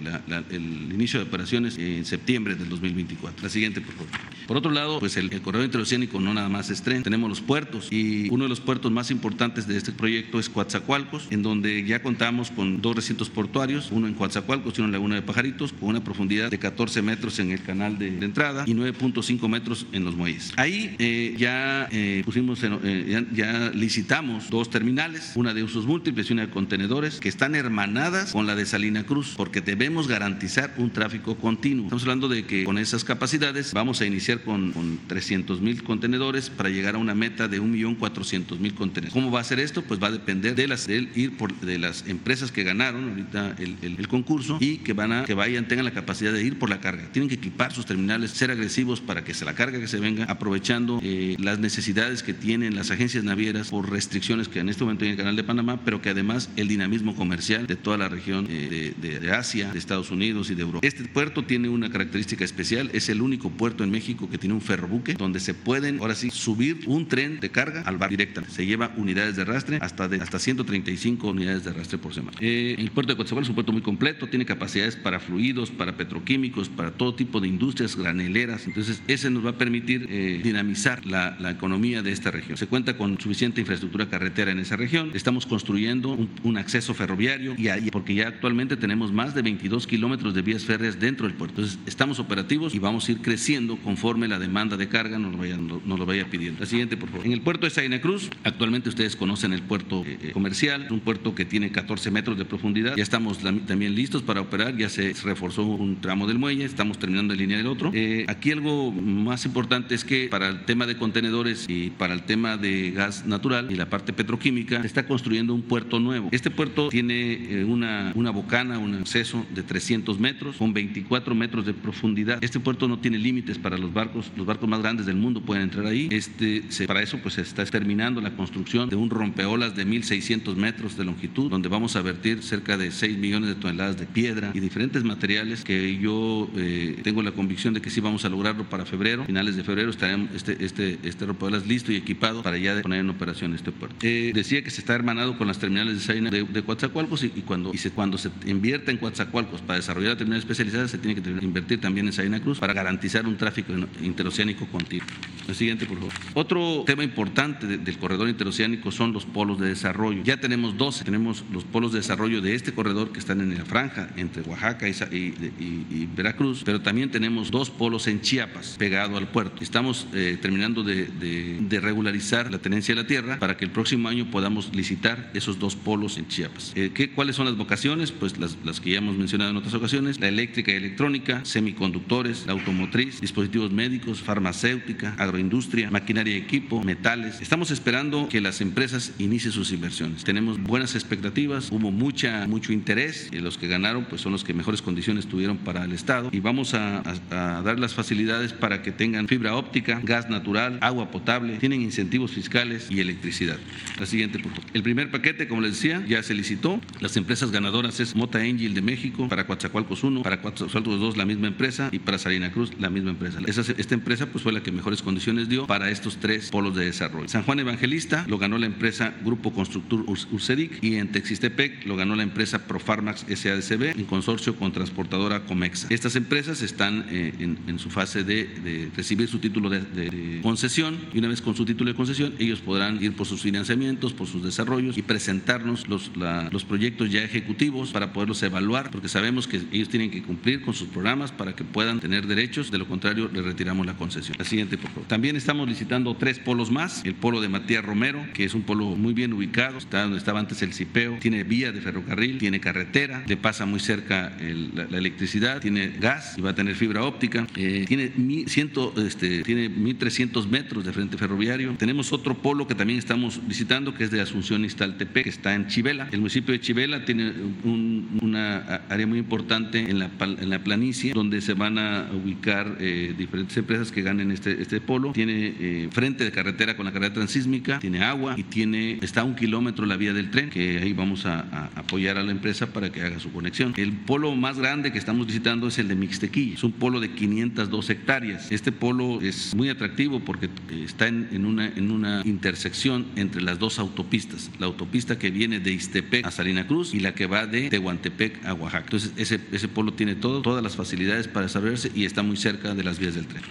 el inicio de operaciones en septiembre del 2024. La siguiente, por favor. Por otro lado, pues el, el corredor interoceánico no nada más es tren, tenemos los puertos y uno de los puertos más importantes de este proyecto es Coatzacoalcos, en donde ya contamos con dos recintos portuarios, uno en Coatzacoalcos y uno en Laguna de Pajaritos, con una profundidad de 14 metros en el canal de, de entrada y 9.5 metros en los muelles. Ahí eh, ya pusimos en, eh, ya, licitamos dos terminales, una de usos múltiples y una de contenedores, que están hermanadas con la de Salina Cruz, porque debemos garantizar un tráfico continuo. Estamos hablando de que con esas capacidades vamos a iniciar con, con 300 mil contenedores para llegar a una meta de 1.400.000 contenedores. ¿Cómo va a ser esto? Pues va a depender de las, del ir por, de las empresas que ganaron ahorita el, concurso y que van a que vayan, tengan la capacidad de ir por la carga. Tienen que equipar sus terminales, ser agresivos para que se la carga que se venga, aprovechando eh, las necesidades que tienen las agencias navieras por restricciones que en este momento hay en el canal de Panamá, pero que además el dinamismo comercial de toda la región eh, de, Asia, de Estados Unidos y de Europa. Este puerto tiene una característica especial, es el único puerto en México que tiene un ferrobuque donde se pueden ahora sí subir un tren de carga al bar directamente. Se lleva unidades de arrastre hasta de hasta 135 unidades de arrastre por semana. Eh, el puerto de Coatzacoalcos es un puerto muy completo, tiene capacidades para fluidos, para petroquímicos, para todo tipo de industrias graneleras. Entonces, ese nos va a permitir eh, dinamizar la, la economía de esta región. Se cuenta con suficiente infraestructura carretera en esa región. Estamos construyendo un, acceso ferroviario y porque ya actualmente tenemos más de 22 kilómetros de vías férreas dentro del puerto. Entonces, estamos operativos y vamos a ir creciendo conforme la demanda de carga nos lo vaya, nos, lo vaya pidiendo. La siguiente, por favor. En el puerto de Saina Cruz, actualmente ustedes conocen el puerto eh, comercial, un puerto que tiene 14 metros de profundidad. Ya estamos también listos para operar, ya se reforzó un tramo del muelle, estamos terminando de línea del otro. Eh, aquí algo más importante es que para el tema de contenedores y para el tema de gas natural y la parte petroquímica, se está construyendo un puerto nuevo. Este puerto tiene eh, una, una bocana, un acceso de 300 metros con 24 metros de profundidad. Este puerto no tiene límites para los barcos, los barcos más grandes del mundo pueden entrar ahí. Este, se, para eso pues se está terminando la construcción de un rompeolas de 1.600 metros de longitud, donde vamos a vertir cerca de 6 millones de toneladas de piedra y diferentes materiales que yo eh, tengo la convicción de que sí vamos a lograrlo para febrero, finales de febrero estaremos este, este, este rompeolas listo y equipado para ya poner en operación este puerto. Eh, decía que se está hermanado con las terminales de Saina de, de Coatzacoalcos y, cuando, y se, cuando se invierta en Coatzacoalcos para desarrollar la terminal especializada se tiene que invertir también en Saina Cruz para garantizar un tráfico interoceánico continuo. El siguiente, por favor. Otro tema importante de, del corredor interoceánico son los polos de desarrollo. Ya tenemos 12, tenemos los polos de desarrollo de este corredor que están en la franja entre Oaxaca y, Veracruz, pero también tenemos dos polos en Chiapas, pegado al puerto. Estamos eh, terminando de, de, de regularizar la tenencia de la tierra para que el próximo año podamos licitar esos dos polos en Chiapas. Eh, ¿qué, ¿Cuáles son las vocaciones? Pues las, que ya hemos mencionado en otras ocasiones, la eléctrica y electrónica, semiconductores, la automotriz, dispositivos médicos, farmacéutica, agroindustria, maquinaria y equipo, metales. Estamos esperando que las empresas inicien sus inversiones. Tenemos buenas expectativas, hubo mucha, mucho interés y los que ganaron pues son los que mejores condiciones tuvieron para el Estado y vamos a, a, a dar las facilidades para que tengan fibra óptica, gas natural, agua potable, tienen incentivos fiscales y electricidad. La siguiente, por. El primer paquete, como les decía, ya se licitó. Las empresas ganadoras es Mota Angel de México, para Coatzacoalcos 1, para Coatzacoalcos 2 la misma empresa y para Salina Cruz la misma empresa. Esa, esta empresa pues fue la que mejores condiciones dio para estos tres polos de desarrollo. San Juan Evangelista lo ganó la empresa Grupo Constructor Ursedic y en Texistepec lo ganó la empresa Profarmax SADCB en consorcio con transportadora Comexa. Estas empresas están eh, en, su fase de, recibir su título de, de, concesión y una vez con su título de concesión ellos podrán ir por sus financiamientos, por sus desarrollos y presentarnos los, los proyectos ya ejecutivos para poderlos evaluar porque sabemos que ellos tienen que cumplir con sus programas para que puedan tener derechos, de lo contrario le retiramos la concesión. La siguiente, por favor. También estamos licitando tres polos más, el polo de Matías Romero, que es un polo muy bien ubicado, está donde estaba antes el CIPEO, tiene vía de ferrocarril, tiene carretera, le pasa muy cerca la, electricidad, tiene gas y va a tener fibra óptica, eh, tiene, mi, ciento, este, tiene 1.300 metros de frente ferroviario. Tenemos otro polo que también estamos visitando, que es de Asunción Iztaltepec, que está en Chivela. El municipio de Chivela tiene un, una área muy importante en la, en la planicie, donde se van a ubicar eh, diferentes empresas que ganen este, este polo. Tiene eh, frente de carretera con la carretera transísmica, tiene agua y tiene, está a un kilómetro la vía del tren, que ahí vamos a, apoyar a la empresa para que haga su conexión. El polo más grande que estamos visitando es el de Mixtequí, es un polo de 502 hectáreas. Este polo es muy atractivo porque está en, en, una, en una intersección entre las dos autopistas, la autopista que viene de Ixtepec a Salina Cruz y la que va de Tehuantepec a Oaxaca. Entonces ese, ese polo tiene todo, todas las facilidades para desarrollarse y está muy cerca de las vías del tren.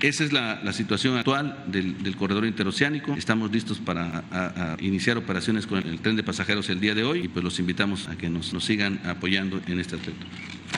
Esa es la, situación actual del, corredor interoceánico. Estamos listos para iniciar operaciones con el tren de pasajeros el día de hoy y pues los invitamos a que nos, nos sigan apoyando en este aspecto.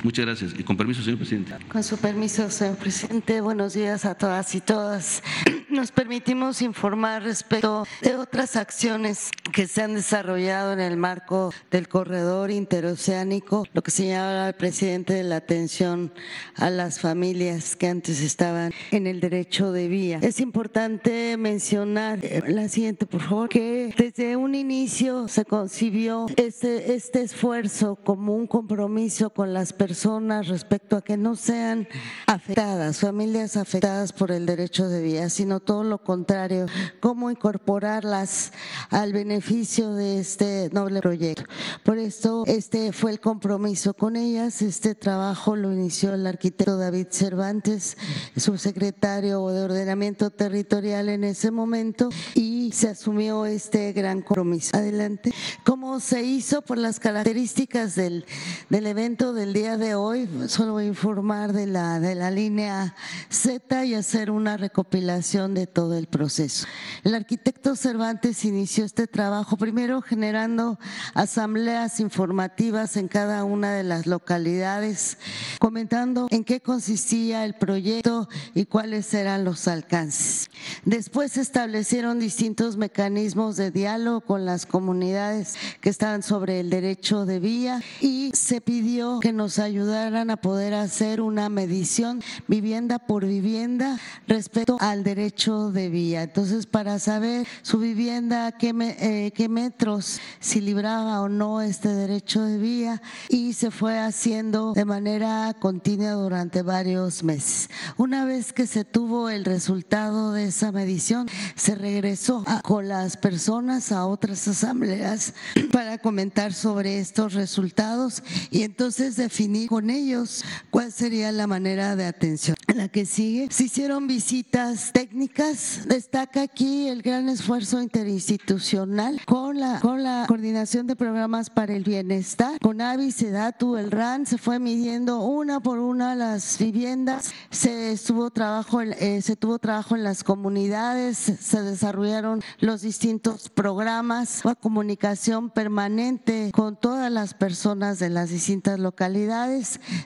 Muchas gracias. Y con permiso, señor presidente. Con su permiso, señor presidente. Buenos días a todas y todas. (clears throat) Nos permitimos informar respecto de otras acciones que se han desarrollado en el marco del corredor interoceánico, lo que señala el presidente de la atención a las familias que antes estaban en el derecho de vía. Es importante mencionar, eh, la siguiente, por favor, que desde un inicio se concibió este, este esfuerzo como un compromiso con las personas respecto a que no sean afectadas, familias afectadas por el derecho de vía, sino todo lo contrario, cómo incorporarlas al beneficio de este noble proyecto. Por esto, este fue el compromiso con ellas. Este trabajo lo inició el arquitecto David Cervantes, subsecretario de Ordenamiento Territorial en ese momento, y se asumió este gran compromiso. Adelante. ¿Cómo se hizo? Por las características del, del evento del día de hoy, solo voy a informar de la, de la línea Z y hacer una recopilación de todo el proceso. El arquitecto Cervantes inició este trabajo primero generando asambleas informativas en cada una de las localidades, comentando en qué consistía el proyecto y cuáles eran los alcances. Después se establecieron distintos mecanismos de diálogo con las comunidades que estaban sobre el derecho de vía y se pidió que nos ayudaran a poder hacer una medición vivienda por vivienda respecto al derecho de vía. Entonces, para saber su vivienda, qué, me, eh, qué metros, si libraba o no este derecho de vía, y se fue haciendo de manera continua durante varios meses. Una vez que se tuvo el resultado de esa medición, se regresó a, con las personas a otras asambleas para comentar sobre estos resultados y entonces definir con ellos. Cuál sería la manera de atención. La que sigue, se hicieron visitas técnicas, destaca aquí el gran esfuerzo interinstitucional con la, con la coordinación de programas para el bienestar, con AVI, SEDATU, el RAN, se fue midiendo una por una las viviendas, se estuvo trabajo, eh, se tuvo trabajo en las comunidades, se desarrollaron los distintos programas, una comunicación permanente con todas las personas de las distintas localidades,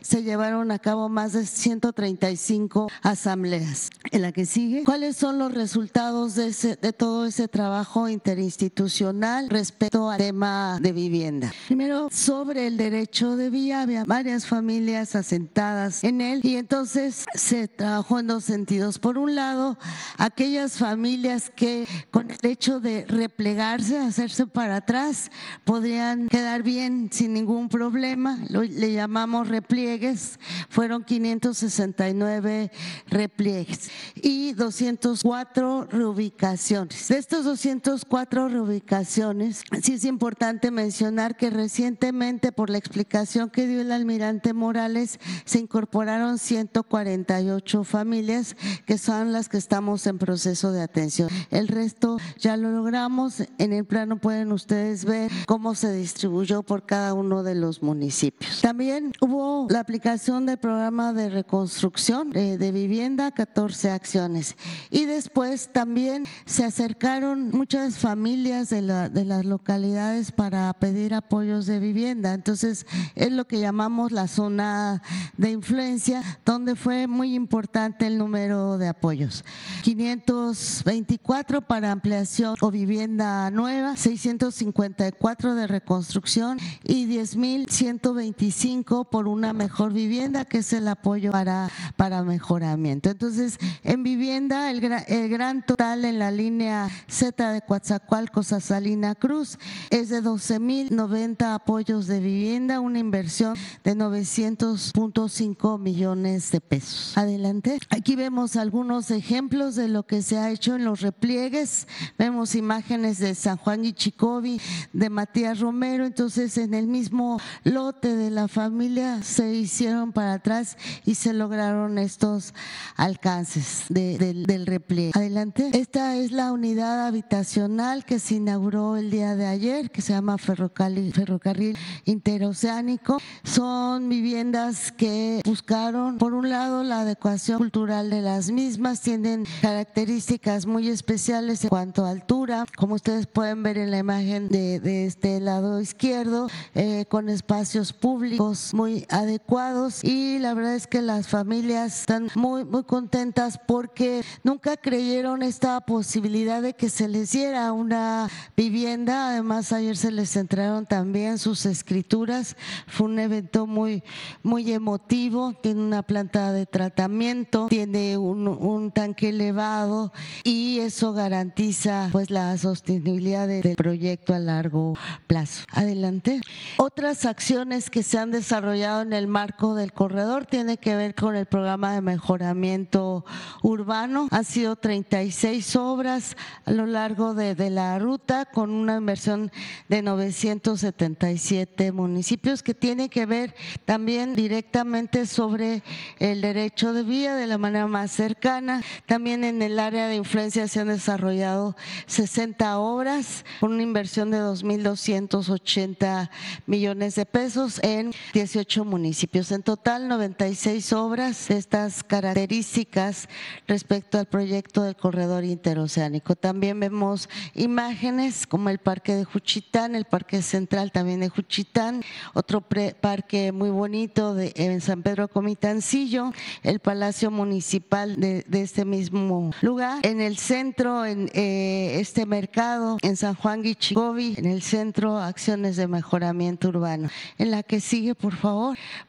se llevaron a cabo más de 135 asambleas. En la que sigue, ¿cuál ¿Cuáles son los resultados de todo ese trabajo interinstitucional respecto al tema de vivienda? Primero, sobre el derecho de vía, había varias familias asentadas en él y entonces se trabajó en dos sentidos. Por un lado, aquellas familias que con el hecho de replegarse, hacerse para atrás, podrían quedar bien sin ningún problema, le llamamos repliegues, fueron 569 repliegues y 204 reubicaciones. De estos 204 reubicaciones, sí es importante mencionar que recientemente, por la explicación que dio el almirante Morales, se incorporaron 148 familias que son las que estamos en proceso de atención. El resto ya lo logramos. En el plano pueden ustedes ver cómo se distribuyó por cada uno de los municipios. También hubo la aplicación del programa de reconstrucción de, de vivienda, 14 acciones. Y después también se acercaron muchas familias de, la, de las localidades para pedir apoyos de vivienda. Entonces, es lo que llamamos la zona de influencia, donde fue muy importante el número de apoyos. 524 para ampliación o vivienda nueva, 654 de reconstrucción y 10.125 por una mejor vivienda, que es el apoyo para, para mejoramiento. Entonces, en vivienda, el, el gran total en la línea Z de Coatzacoalcos a Salina Cruz es de 12.090 apoyos de vivienda, una inversión de 900.5 millones de pesos. Adelante. Aquí vemos algunos ejemplos de lo que se ha hecho en los repliegues. Vemos imágenes de San Juan y Chicobi, de Matías Romero. Entonces, en el mismo lote de la familia se hicieron para atrás y se lograron estos alcances del repliegue. Adelante. Esta es la unidad habitacional que se inauguró el día de ayer, que se llama Ferrocarril, Interoceánico. Son viviendas que buscaron, por un lado, la adecuación cultural de las mismas, tienen características muy especiales en cuanto a altura, como ustedes pueden ver en la imagen de, de este lado izquierdo, eh, con espacios públicos muy adecuados y la verdad es que las familias están muy, muy contentas porque nunca creyeron esta posibilidad de que se les diera una vivienda. Además, ayer se les entraron también sus escrituras. Fue un evento muy, muy emotivo. Tiene una planta de tratamiento, tiene un, un tanque elevado y eso garantiza pues la sostenibilidad del proyecto a largo plazo. Adelante. Otras acciones que se han desarrollado en el marco del corredor tiene que ver con el programa de mejoramiento urbano. Han sido 36 obras a lo largo de, de la ruta con una inversión de 977 municipios que tiene que ver también directamente sobre el derecho de vía de la manera más cercana. También en el área de influencia se han desarrollado 60 obras con una inversión de 2.280 millones de pesos en 18 municipios. En total, 96 obras de estas características respecto al proyecto del corredor interoceánico. También vemos imágenes como el Parque de Juchitán, el Parque Central también de Juchitán, otro parque muy bonito de, en San Pedro Comitancillo, el Palacio Municipal de, este mismo lugar. En el centro, en eh, este mercado, en San Juan Guichigobi, en el centro, acciones de mejoramiento urbano. En la que sigue, por favor,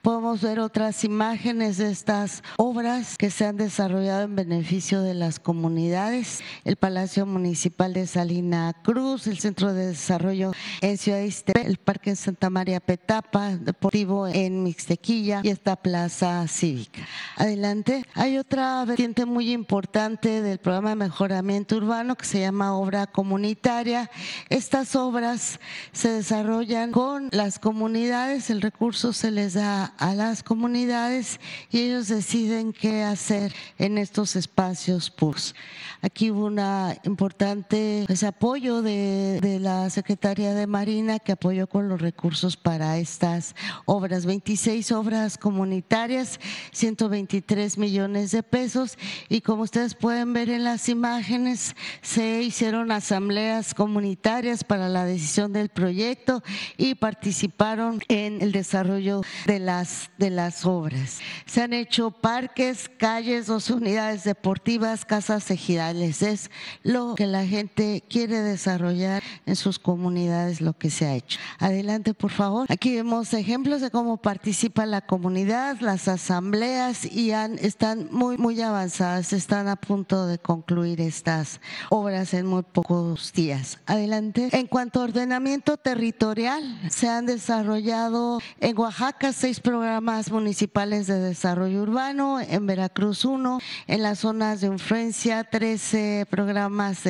podemos ver otras imágenes de estas obras que se han desarrollado en beneficio de las comunidades. El Palacio Municipal de Salina Cruz, el Centro de Desarrollo en Ciudad Ixtepe, el Parque Santa María Petapa, Deportivo en Mixtequilla y esta Plaza Cívica. Adelante. Hay otra vertiente muy importante del programa de mejoramiento urbano que se llama obra comunitaria. Estas obras se desarrollan con las comunidades, el recurso se les da a las comunidades y ellos deciden qué hacer en estos espacios PURS. Aquí hubo una importante pues, apoyo de, de la Secretaría de Marina que apoyó con los recursos para estas obras. 26 obras comunitarias, 123 millones de pesos y como ustedes pueden ver en las imágenes, se hicieron asambleas comunitarias para la decisión del proyecto y participaron en el desarrollo de las, de las obras. Se han hecho parques, calles, dos unidades deportivas casas ejidales. Es lo que la gente quiere desarrollar en sus comunidades, lo que se ha hecho. Adelante, por favor. Aquí vemos ejemplos de cómo participa la comunidad, las asambleas y han, están muy, muy avanzadas, están a punto de concluir estas obras en muy pocos días. Adelante. En cuanto a ordenamiento territorial, se han desarrollado en Oaxaca seis programas municipales de desarrollo urbano, en Veracruz uno, en las zonas de influencia 13 programas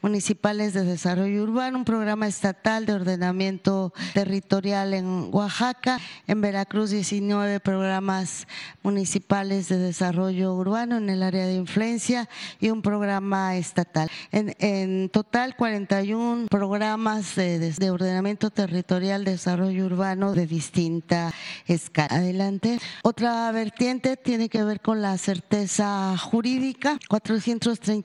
municipales de desarrollo urbano, un programa estatal de ordenamiento territorial en Oaxaca, en Veracruz 19 programas municipales de desarrollo urbano en el área de influencia y un programa estatal. En, total 41 programas de, de ordenamiento territorial, desarrollo urbano de distinta escala. Adelante. Otra vertiente tiene que ver con la certeza jurídica.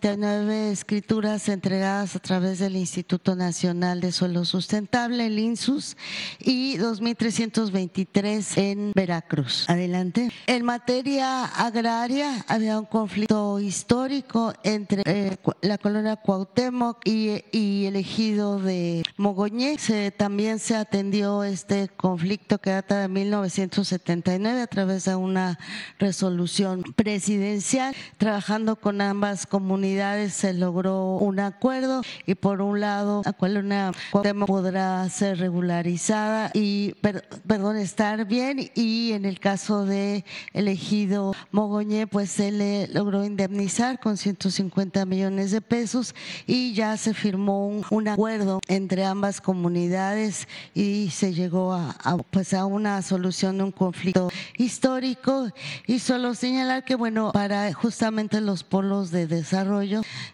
439 escrituras entregadas a través del Instituto Nacional de Suelo Sustentable, el INSUS, y 2.323 en Veracruz. Adelante. En materia agraria había un conflicto histórico entre eh, la colonia Cuauhtémoc y, y el ejido de Mogoñé. Se, también se atendió este conflicto que data de 1979 a través de una resolución presidencial. Trabajando con ambas comunidades se logró un acuerdo y por un lado Cuauhtémoc podrá ser regularizada y, perdón, estar bien y en el caso de elegido Mogoñé pues se le logró indemnizar con 150 millones de pesos y ya se firmó un, acuerdo entre ambas comunidades y se llegó a, pues a una solución de un conflicto histórico. Y solo señalar que bueno para justamente los polos de desarrollo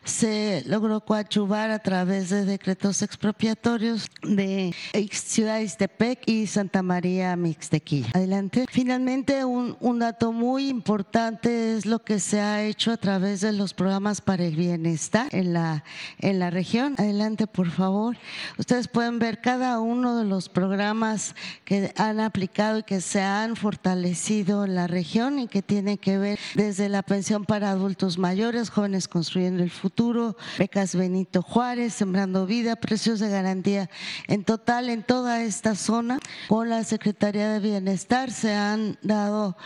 se logró coachuvar a través de decretos expropiatorios de ciudades de Pec y Santa María Mixtequilla. Adelante. Finalmente un, un dato muy importante es lo que se ha hecho a través de los programas para el bienestar en la en la región. Adelante, por favor. Ustedes pueden ver cada uno de los programas que han aplicado y que se han fortalecido en la región y que tienen que ver desde la pensión para adultos mayores, jóvenes construyendo el futuro, becas Benito Juárez, sembrando vida, precios de garantía. En total, en toda esta zona, con la Secretaría de Bienestar se han dado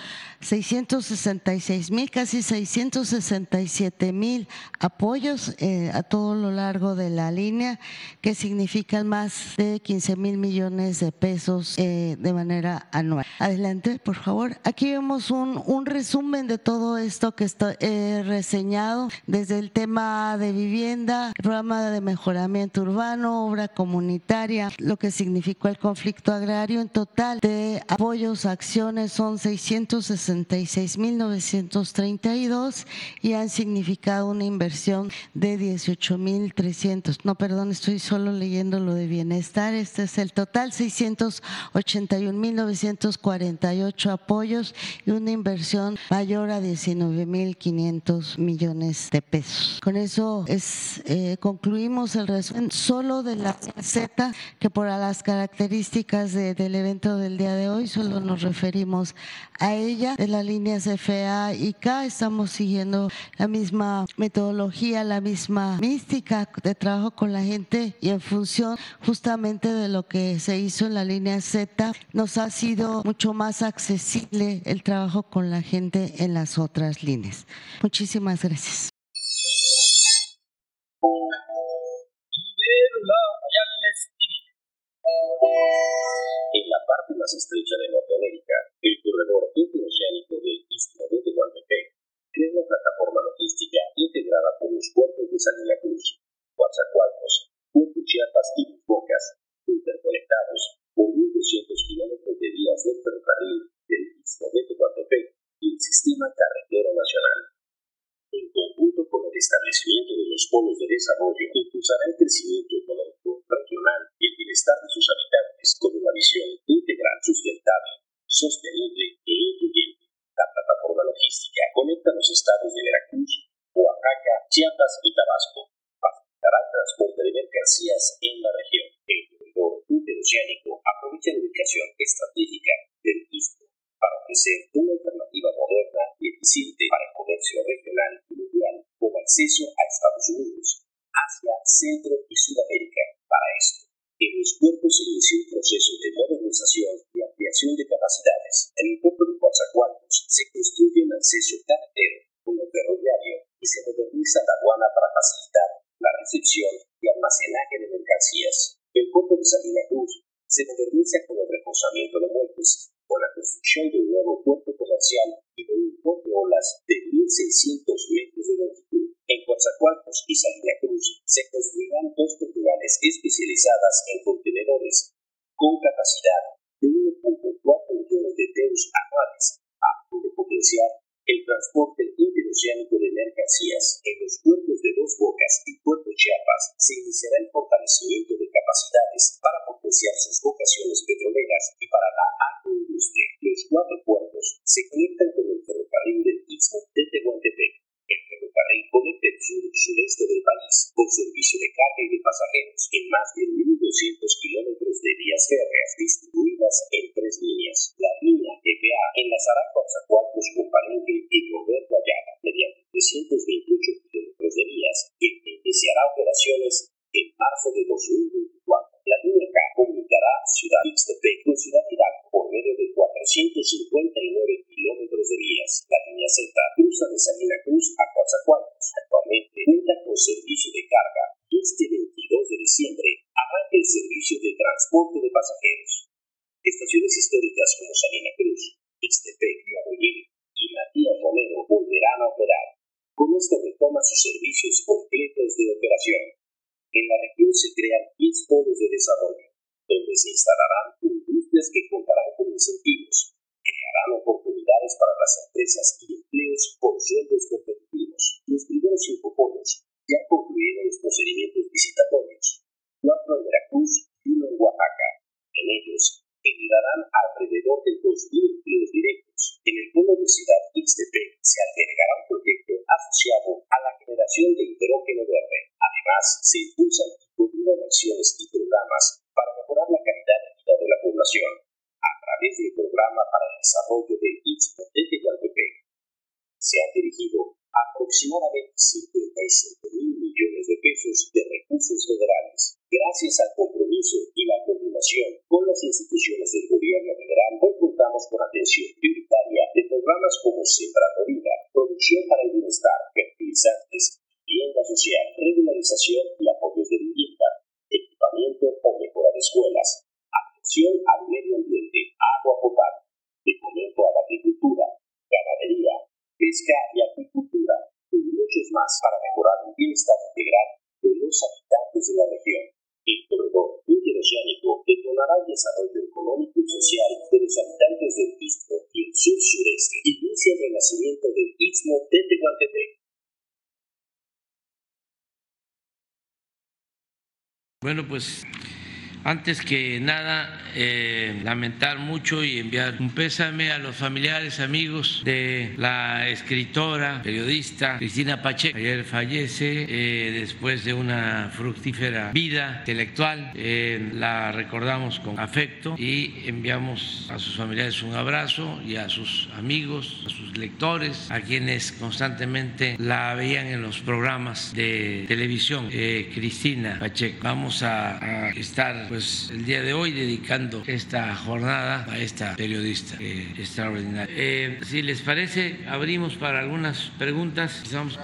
666 mil, casi 667 mil apoyos eh, a todo lo largo de la línea, que significan más de 15 mil millones de pesos eh, de manera anual. Adelante, por favor. Aquí vemos un, resumen de todo esto que he reseñado, desde el tema de vivienda, el programa de mejoramiento urbano, obra comunitaria, lo que significó el conflicto agrario. En total de apoyos, acciones son 666.932 y han significado una inversión de 18.300. No, perdón, estoy solo leyendo lo de bienestar. Este es el total, 681.948 apoyos y una inversión mayor a 19.500 millones de pesos. Con eso es, eh, concluimos el resumen solo de la Z, que por las características del evento del día de hoy solo nos referimos a ella. De las líneas FA y K estamos siguiendo la misma metodología, la misma mística de trabajo con la gente y en función justamente de lo que se hizo en la línea Z, nos ha sido mucho más accesible el trabajo con la gente en las otras líneas. Muchísimas gracias. En la parte más estrecha de Norteamérica, el corredor interoceánico del Istmo de Tehuantepec crea una plataforma logística integrada por los puertos de San Cruz, Coatzacoalcos, Puerto Chiapas y Bocas, interconectados por 1.200 kilómetros de vías del ferrocarril del Istmo de Tehuantepec y el Sistema Carretero Nacional. En conjunto con el establecimiento de los polos de desarrollo, impulsará el crecimiento económico regional y el bienestar de sus habitantes con una visión integral, sustentable, sostenible e incluyente. La plataforma logística conecta los estados de Veracruz, Oaxaca, Chiapas y Tabasco. Facilitará el transporte de mercancías en la región. El corredor interoceánico aprovecha la ubicación estratégica del istmo para ofrecer una alternativa moderna y eficiente para el comercio regional y mundial, como acceso a Estados Unidos, Asia, Centro y Sudamérica. Para esto, en los puertos se inició un proceso de modernización y ampliación de capacidades. En el puerto de Coatzacoalcos se construye un acceso carretero con el ferroviario y se moderniza la aduana para facilitar la recepción y almacenaje de mercancías. El puerto de Salina Cruz se moderniza con el reforzamiento de muelles, con la construcción de un nuevo puerto comercial y de un de olas de 1.600 metros de longitud. En Coatzacoalcos y Salina Cruz se construirán dos terminales especializadas en contenedores con capacidad de 1.4 millones de euros anuales a fin de potenciar el transporte interoceánico de mercancías en los puertos de Dos Bocas y Puerto Chiapas se iniciará el fortalecimiento de capacidades para potenciar sus vocaciones petroleras y para la Los cuatro puertos se conectan con el ferrocarril del Istmo de Tehuantepec. El ferrocarril conecta el sur-sureste del país con servicio de carga y de pasajeros en más de 1.200 kilómetros de vías férreas distribuidas en tres líneas. La línea EPA enlazará Coatzacoalcos con Palenque y Roberto Ayala mediante 328 kilómetros de vías que iniciará operaciones en marzo de 2024. La línea K comunicará Ciudad Ixtepec con Ciudad Hidalgo por medio de 459 kilómetros de vías. La línea Z cruza de Salina Cruz a Coatzacoalcos. Actualmente cuenta con servicio de carga este 22 de diciembre arranca el servicio de transporte de pasajeros. Estaciones históricas como Salina Cruz, Ixtepec, Yaboyín y Matías Romero volverán a operar. Con esto retoma sus servicios completos de operación. En la región se crean 10 polos de desarrollo, donde se instalarán industrias que contarán con incentivos, crearán oportunidades para las empresas y empleos con sueldos competitivos. Los primeros cinco polos ya concluyeron los procedimientos licitatorios, cuatro en Veracruz y uno en Oaxaca. En ellos generarán alrededor de 2.000 empleos directos. En el polo de Ciudad Ixtepec se agregará un asociado a la generación de hidrógeno verde. Además, se impulsan y continúan acciones y programas para mejorar la calidad de vida de la población a través del programa para el desarrollo del Istmo de Tehuantepec. Se han dirigido aproximadamente 55 mil millones de pesos de recursos federales. Gracias al compromiso y la coordinación con las instituciones del gobierno federal, contamos con atención prioritaria de programas como Sembrando Vida, Producción para el Bienestar, Fertilizantes, Vivienda Social, Regularización y Apoyos de Vivienda, Equipamiento o Mejora de Escuelas, Atención al Medio Ambiente, Agua Potable, Fomento a la Agricultura, Ganadería, Pesca y Agricultura, y muchos más para mejorar el bienestar integral de los habitantes de la región. El corredor interoceánico detonará el desarrollo económico y social de los habitantes del Istmo y el sur-sureste. Inicia el renacimiento del Istmo de Tehuantepec. Bueno, pues antes que nada, eh, lamentar mucho y enviar un pésame a los familiares, amigos de la escritora, periodista Cristina Pacheco. Ayer fallece eh, después de una fructífera vida intelectual. Eh, la recordamos con afecto y enviamos a sus familiares un abrazo y a sus amigos, a sus lectores, a quienes constantemente la veían en los programas de televisión. Cristina Pacheco. Vamos a, estar pues el día de hoy dedicando esta jornada a esta periodista eh, extraordinaria. Eh, si les parece, abrimos para algunas preguntas. Estamos...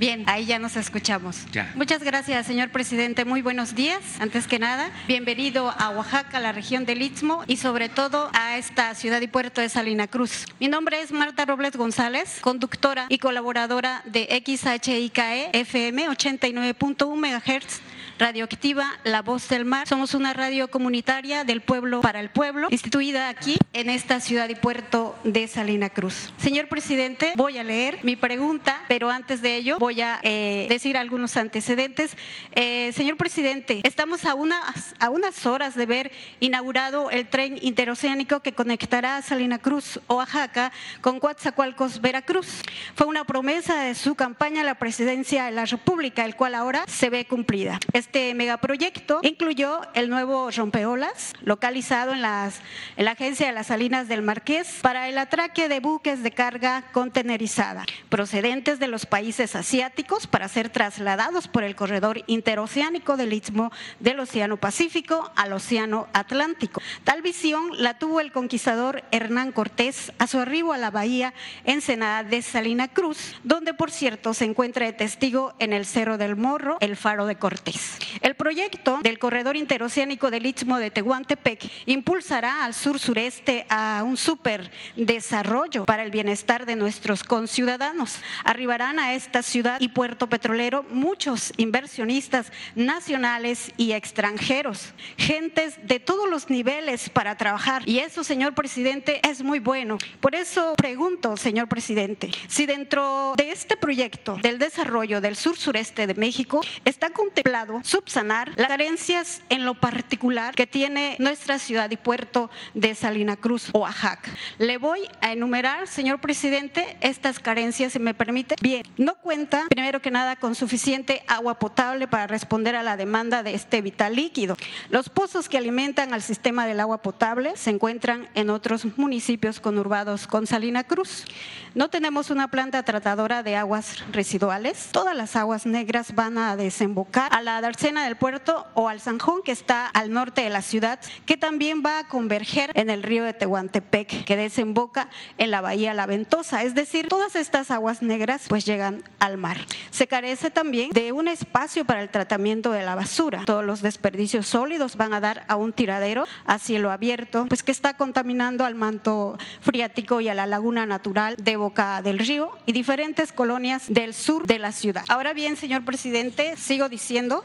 Bien, ahí ya nos escuchamos. Ya. Muchas gracias, señor presidente. Muy buenos días. Antes que nada, bienvenido a Oaxaca, la región del Istmo y sobre todo a esta ciudad y puerto de Salina Cruz. Mi nombre es Marta Robles González, conductora y colaboradora de XHIKE FM 89.1 MHz radioactiva La Voz del Mar. Somos una radio comunitaria del pueblo para el pueblo, instituida aquí en esta ciudad y puerto de Salina Cruz. Señor presidente, voy a leer mi pregunta, pero antes de ello voy a eh, decir algunos antecedentes. Eh, señor presidente, estamos a unas, a unas horas de ver inaugurado el tren interoceánico que conectará Salina Cruz, Oaxaca, con Coatzacoalcos, Veracruz. Fue una promesa de su campaña a la presidencia de la República, el cual ahora se ve cumplida. Este megaproyecto incluyó el nuevo rompeolas, localizado en, la Agencia de las Salinas del Marqués, para el atraque de buques de carga contenerizada, procedentes de los países asiáticos para ser trasladados por el corredor interoceánico del Istmo del Océano Pacífico al Océano Atlántico. Tal visión la tuvo el conquistador Hernán Cortés a su arribo a la bahía Ensenada de Salina Cruz, donde por cierto se encuentra de testigo en el Cerro del Morro, el Faro de Cortés. El proyecto del corredor interoceánico del Istmo de Tehuantepec impulsará al sur-sureste a un super desarrollo para el bienestar de nuestros conciudadanos. Arribarán a esta ciudad y puerto petrolero muchos inversionistas nacionales y extranjeros, gentes de todos los niveles para trabajar. Y eso, señor presidente, es muy bueno. Por eso pregunto, señor presidente, si dentro de este proyecto del desarrollo del sur-sureste de México está contemplado subsanar las carencias en lo particular que tiene nuestra ciudad y puerto de Salina Cruz, Oaxaca. Le voy a enumerar, señor presidente, estas carencias, si me permite. Bien, no cuenta, primero que nada, con suficiente agua potable para responder a la demanda de este vital líquido. Los pozos que alimentan al sistema del agua potable se encuentran en otros municipios conurbados con Salina Cruz. No tenemos una planta tratadora de aguas residuales. Todas las aguas negras van a desembocar a la Darcena del Puerto o al Sanjón, que está al norte de la ciudad, que también va a converger en el río de Tehuantepec, que desemboca en la bahía La Ventosa. Es decir, todas estas aguas negras pues llegan al mar. Se carece también de un espacio para el tratamiento de la basura. Todos los desperdicios sólidos van a dar a un tiradero a cielo abierto, pues que está contaminando al manto friático y a la laguna natural de Boca del Río y diferentes colonias del sur de la ciudad. Ahora bien, señor presidente, sigo diciendo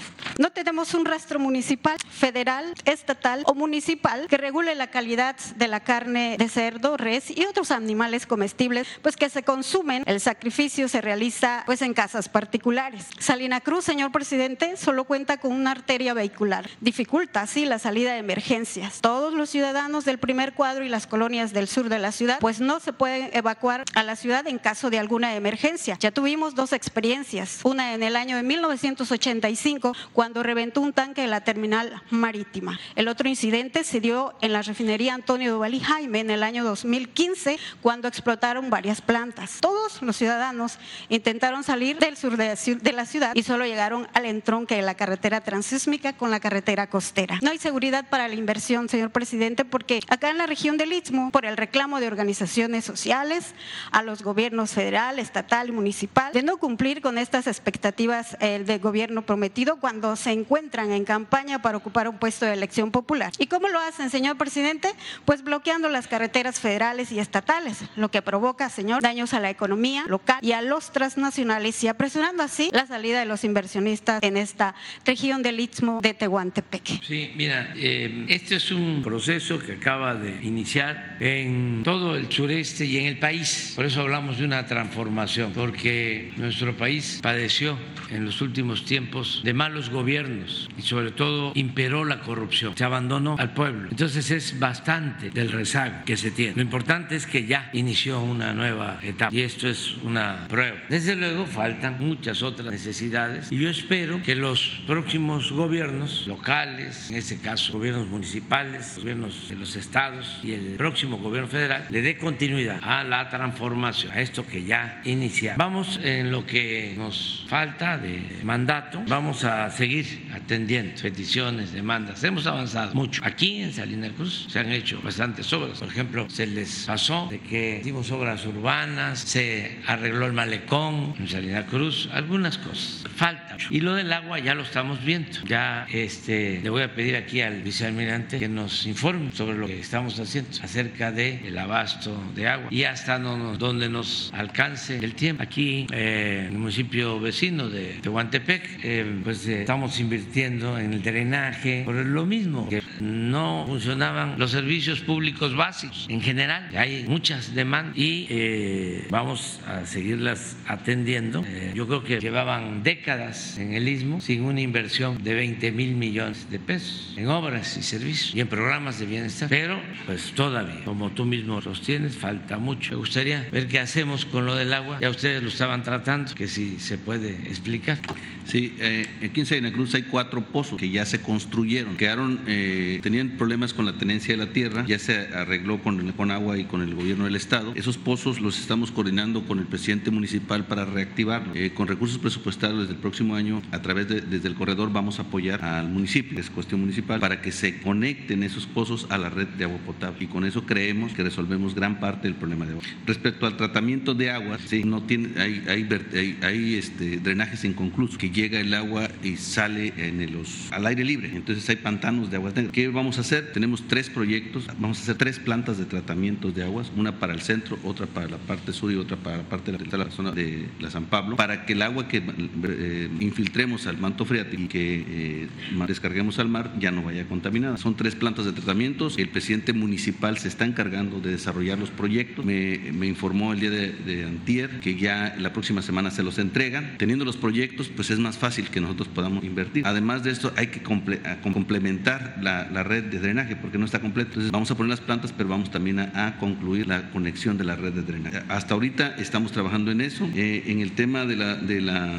no tenemos un rastro municipal, federal, estatal o municipal que regule la calidad de la carne de cerdo, res y otros animales comestibles, pues que se consumen. El sacrificio se realiza pues en casas particulares. Salina Cruz, señor presidente, solo cuenta con una arteria vehicular. Dificulta así la salida de emergencias. Todos los ciudadanos del primer cuadro y las colonias del sur de la ciudad pues no se pueden evacuar a la ciudad en caso de alguna emergencia. Ya tuvimos dos experiencias, una en el año de 1985 cuando reventó un tanque de la terminal marítima. El otro incidente se dio en la refinería Antonio Duval y Jaime en el año 2015 cuando explotaron varias plantas. Todos los ciudadanos intentaron salir del sur de la ciudad y solo llegaron al entronque de la carretera transísmica con la carretera costera. No hay seguridad para la inversión, señor presidente, porque acá en la región del Istmo, por el reclamo de organizaciones sociales a los gobiernos federal, estatal y municipal de no cumplir con estas expectativas eh, del gobierno prometido cuando se encuentran en campaña para ocupar un puesto de elección popular. ¿Y cómo lo hacen, señor presidente? Pues bloqueando las carreteras federales y estatales, lo que provoca, señor, daños a la economía local y a los transnacionales y apresurando así la salida de los inversionistas en esta región del Istmo de Tehuantepec. Sí, mira, eh, este es un proceso que acaba de iniciar en todo el sureste y en el país. Por eso hablamos de una transformación, porque nuestro país padeció en los últimos tiempos de malos gobiernos gobiernos y sobre todo imperó la corrupción, se abandonó al pueblo. Entonces es bastante del rezago que se tiene. Lo importante es que ya inició una nueva etapa y esto es una prueba. Desde luego faltan muchas otras necesidades y yo espero que los próximos gobiernos locales, en este caso gobiernos municipales, gobiernos de los estados y el próximo gobierno federal le dé continuidad a la transformación, a esto que ya inicia. Vamos en lo que nos falta de mandato, vamos a seguir atendiendo peticiones, demandas. Hemos avanzado mucho. Aquí en Salina Cruz se han hecho bastantes obras. Por ejemplo, se les pasó de que hicimos obras urbanas, se arregló el malecón en Salina Cruz, algunas cosas. Falta. Y lo del agua ya lo estamos viendo. Ya este, le voy a pedir aquí al vicealmirante que nos informe sobre lo que estamos haciendo acerca del abasto de agua y hasta no, donde nos alcance el tiempo. Aquí eh, en el municipio vecino de Tehuantepec, eh, pues eh, estamos invirtiendo en el drenaje, por lo mismo, que no funcionaban los servicios públicos básicos en general. Hay muchas demandas y eh, vamos a seguirlas atendiendo. Eh, yo creo que llevaban décadas en el istmo sin una inversión de 20 mil millones de pesos en obras y servicios y en programas de bienestar. Pero, pues todavía, como tú mismo sostienes, falta mucho. Me gustaría ver qué hacemos con lo del agua. Ya ustedes lo estaban tratando, que si se puede explicar. Sí, eh, aquí en Salina Cruz hay cuatro pozos que ya se construyeron. Quedaron, eh, tenían problemas con la tenencia de la tierra, ya se arregló con, con agua y con el gobierno del estado. Esos pozos los estamos coordinando con el presidente municipal para reactivarlos. Eh, con recursos presupuestarios desde el próximo año, a través de, desde el corredor vamos a apoyar al municipio, es cuestión municipal, para que se conecten esos pozos a la red de agua potable. Y con eso creemos que resolvemos gran parte del problema de agua. Respecto al tratamiento de agua, sí, no tiene, hay, hay, hay, este, drenajes inconclusos que llega el agua y sale en los, al aire libre. Entonces hay pantanos de agua ¿Qué vamos a hacer? Tenemos tres proyectos. Vamos a hacer tres plantas de tratamiento de aguas, una para el centro, otra para la parte sur y otra para la parte de la, zona de la San Pablo, para que el agua que eh, infiltremos al manto freático y que eh, descarguemos al mar ya no vaya contaminada. Son tres plantas de tratamientos. El presidente municipal se está encargando de desarrollar los proyectos. Me, me informó el día de, de antier que ya la próxima semana se los entregan. Teniendo los proyectos, pues es más fácil que nosotros podamos invertir. Además de esto, hay que complementar la, red de drenaje porque no está completa. Entonces, vamos a poner las plantas, pero vamos también a, concluir la conexión de la red de drenaje. Hasta ahorita estamos trabajando en eso. Eh, en el tema de la, de la,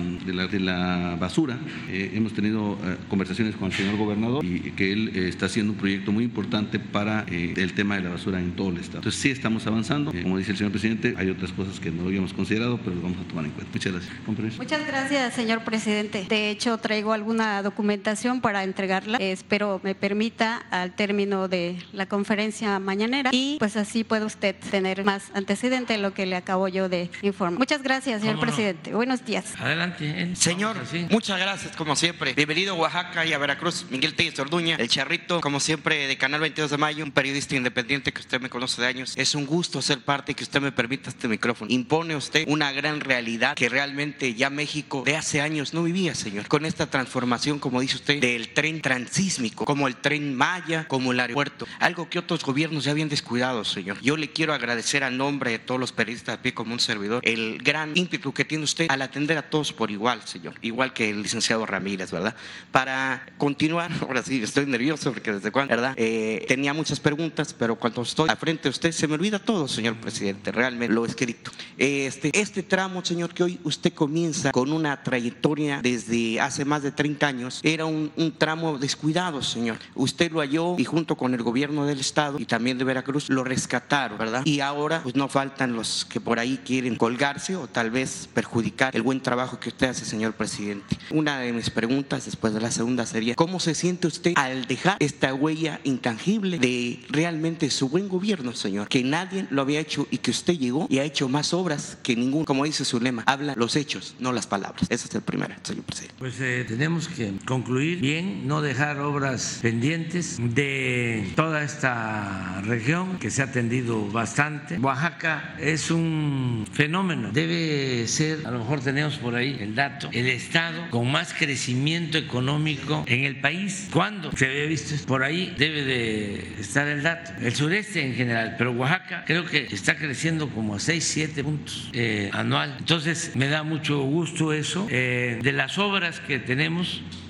de la, basura, eh, hemos tenido eh, conversaciones con el señor gobernador y que él está haciendo un proyecto muy importante para el tema de la basura en todo el estado. Entonces, sí estamos avanzando. como dice el señor presidente, hay otras cosas que no habíamos considerado, pero lo vamos a tomar en cuenta. Muchas gracias. Muchas gracias, señor presidente. De hecho, traigo alguna documentación para entregarla. Espero me permita al término de la conferencia mañanera y pues así puede usted tener más antecedente de lo que le acabo yo de informar. Muchas gracias, señor presidente. Buenos días. Adelante. Señor, muchas gracias como siempre. Bienvenido a Oaxaca y a Veracruz. Miguel Telles Orduña, el charrito, como siempre, de Canal 22 de Mayo, un periodista independiente que usted me conoce de años. Es un gusto ser parte y que usted me permita este micrófono. Impone usted una gran realidad que realmente ya México de hace años no vivía, señor con esta transformación, como dice usted, del tren transísmico, como el tren Maya, como el aeropuerto, algo que otros gobiernos ya habían descuidado, señor. Yo le quiero agradecer a nombre de todos los periodistas a pie como un servidor el gran ímpetu que tiene usted al atender a todos por igual, señor, igual que el licenciado Ramírez, ¿verdad? Para continuar, (laughs) ahora sí, estoy nervioso porque desde cuando, ¿verdad? Eh, tenía muchas preguntas, pero cuando estoy al frente de usted se me olvida todo, señor presidente, realmente lo escrito. Este, este tramo, señor, que hoy usted comienza con una trayectoria desde hace más de 30 años, era un, tramo descuidado, señor. Usted lo halló y junto con el gobierno del estado y también de Veracruz lo rescataron, ¿verdad? Y ahora pues no faltan los que por ahí quieren colgarse o tal vez perjudicar el buen trabajo que usted hace, señor presidente. Una de mis preguntas después de la segunda sería, ¿cómo se siente usted al dejar esta huella intangible de realmente su buen gobierno, señor? Que nadie lo había hecho y que usted llegó y ha hecho más obras que ningún, como dice su lema, habla los hechos, no las palabras. Ese es el primero, señor presidente. Pues eh, tenemos que concluir bien, no dejar obras pendientes de toda esta región que se ha atendido bastante. Oaxaca es un fenómeno, debe ser, a lo mejor tenemos por ahí el dato, el estado con más crecimiento económico en el país. ¿Cuándo se había visto? Por ahí debe de estar el dato. El sureste en general, pero Oaxaca creo que está creciendo como a 6, 7 puntos eh, anual. Entonces me da mucho gusto eso. Eh, de las obras que tenemos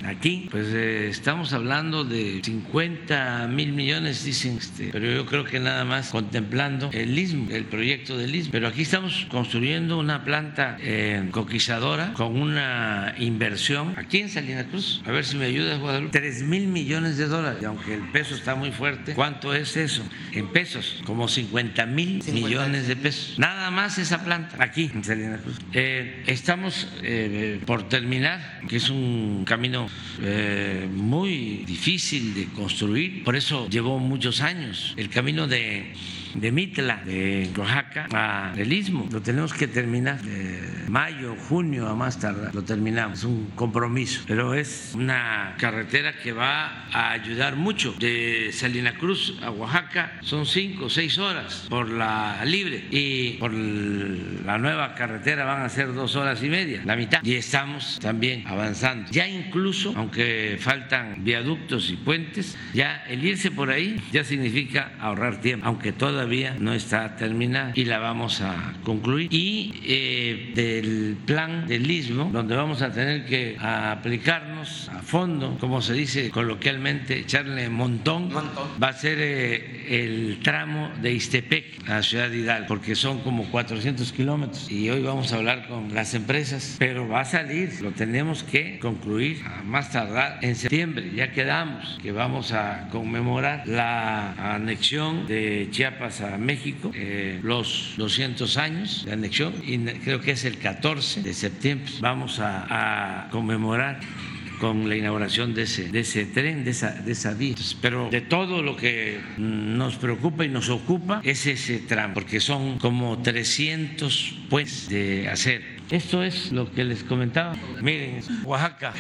aquí, pues eh, estamos hablando de 50 mil millones, dicen, este, pero yo creo que nada más contemplando el istmo, el proyecto del istmo. Pero aquí estamos construyendo una planta eh, coquizadora con una inversión aquí en Salina Cruz. A ver si me ayudas, Guadalupe. 3 mil millones de dólares. Y aunque el peso está muy fuerte, ¿cuánto es eso? En pesos, como 50 mil millones de pesos. Nada más esa planta aquí en Salina Cruz. Eh, estamos por terminar, que es un camino eh, muy difícil de construir, por eso llevó muchos años. El camino de de Mitla, de Oaxaca, a el Istmo. Lo tenemos que terminar de mayo, junio a más tardar. Lo terminamos. Es un compromiso. Pero es una carretera que va a ayudar mucho. De Salina Cruz a Oaxaca son cinco o seis horas por la libre y por la nueva carretera van a ser dos horas y media, la mitad. Y estamos también avanzando. Ya incluso, aunque faltan viaductos y puentes, ya el irse por ahí ya significa ahorrar tiempo, aunque todavía no está terminada y la vamos a concluir. Y eh, del plan del istmo, donde vamos a tener que aplicarnos a fondo, como se dice coloquialmente, echarle montón, va a ser eh, el tramo de Istepec a Ciudad de Hidalgo, porque son como 400 kilómetros. Y hoy vamos a hablar con las empresas, pero va a salir, lo tenemos que concluir a más tardar en septiembre, ya quedamos que vamos a conmemorar la anexión de Chiapas a México, eh, los 200 años de anexión y creo que es el 14 de septiembre, vamos a, a conmemorar con la inauguración de ese, de ese tren, de esa, de esa vía. pero de todo lo que nos preocupa y nos ocupa es ese tramo, porque son como 300 puentes de hacer. Esto es lo que les comentaba. Miren, Oaxaca.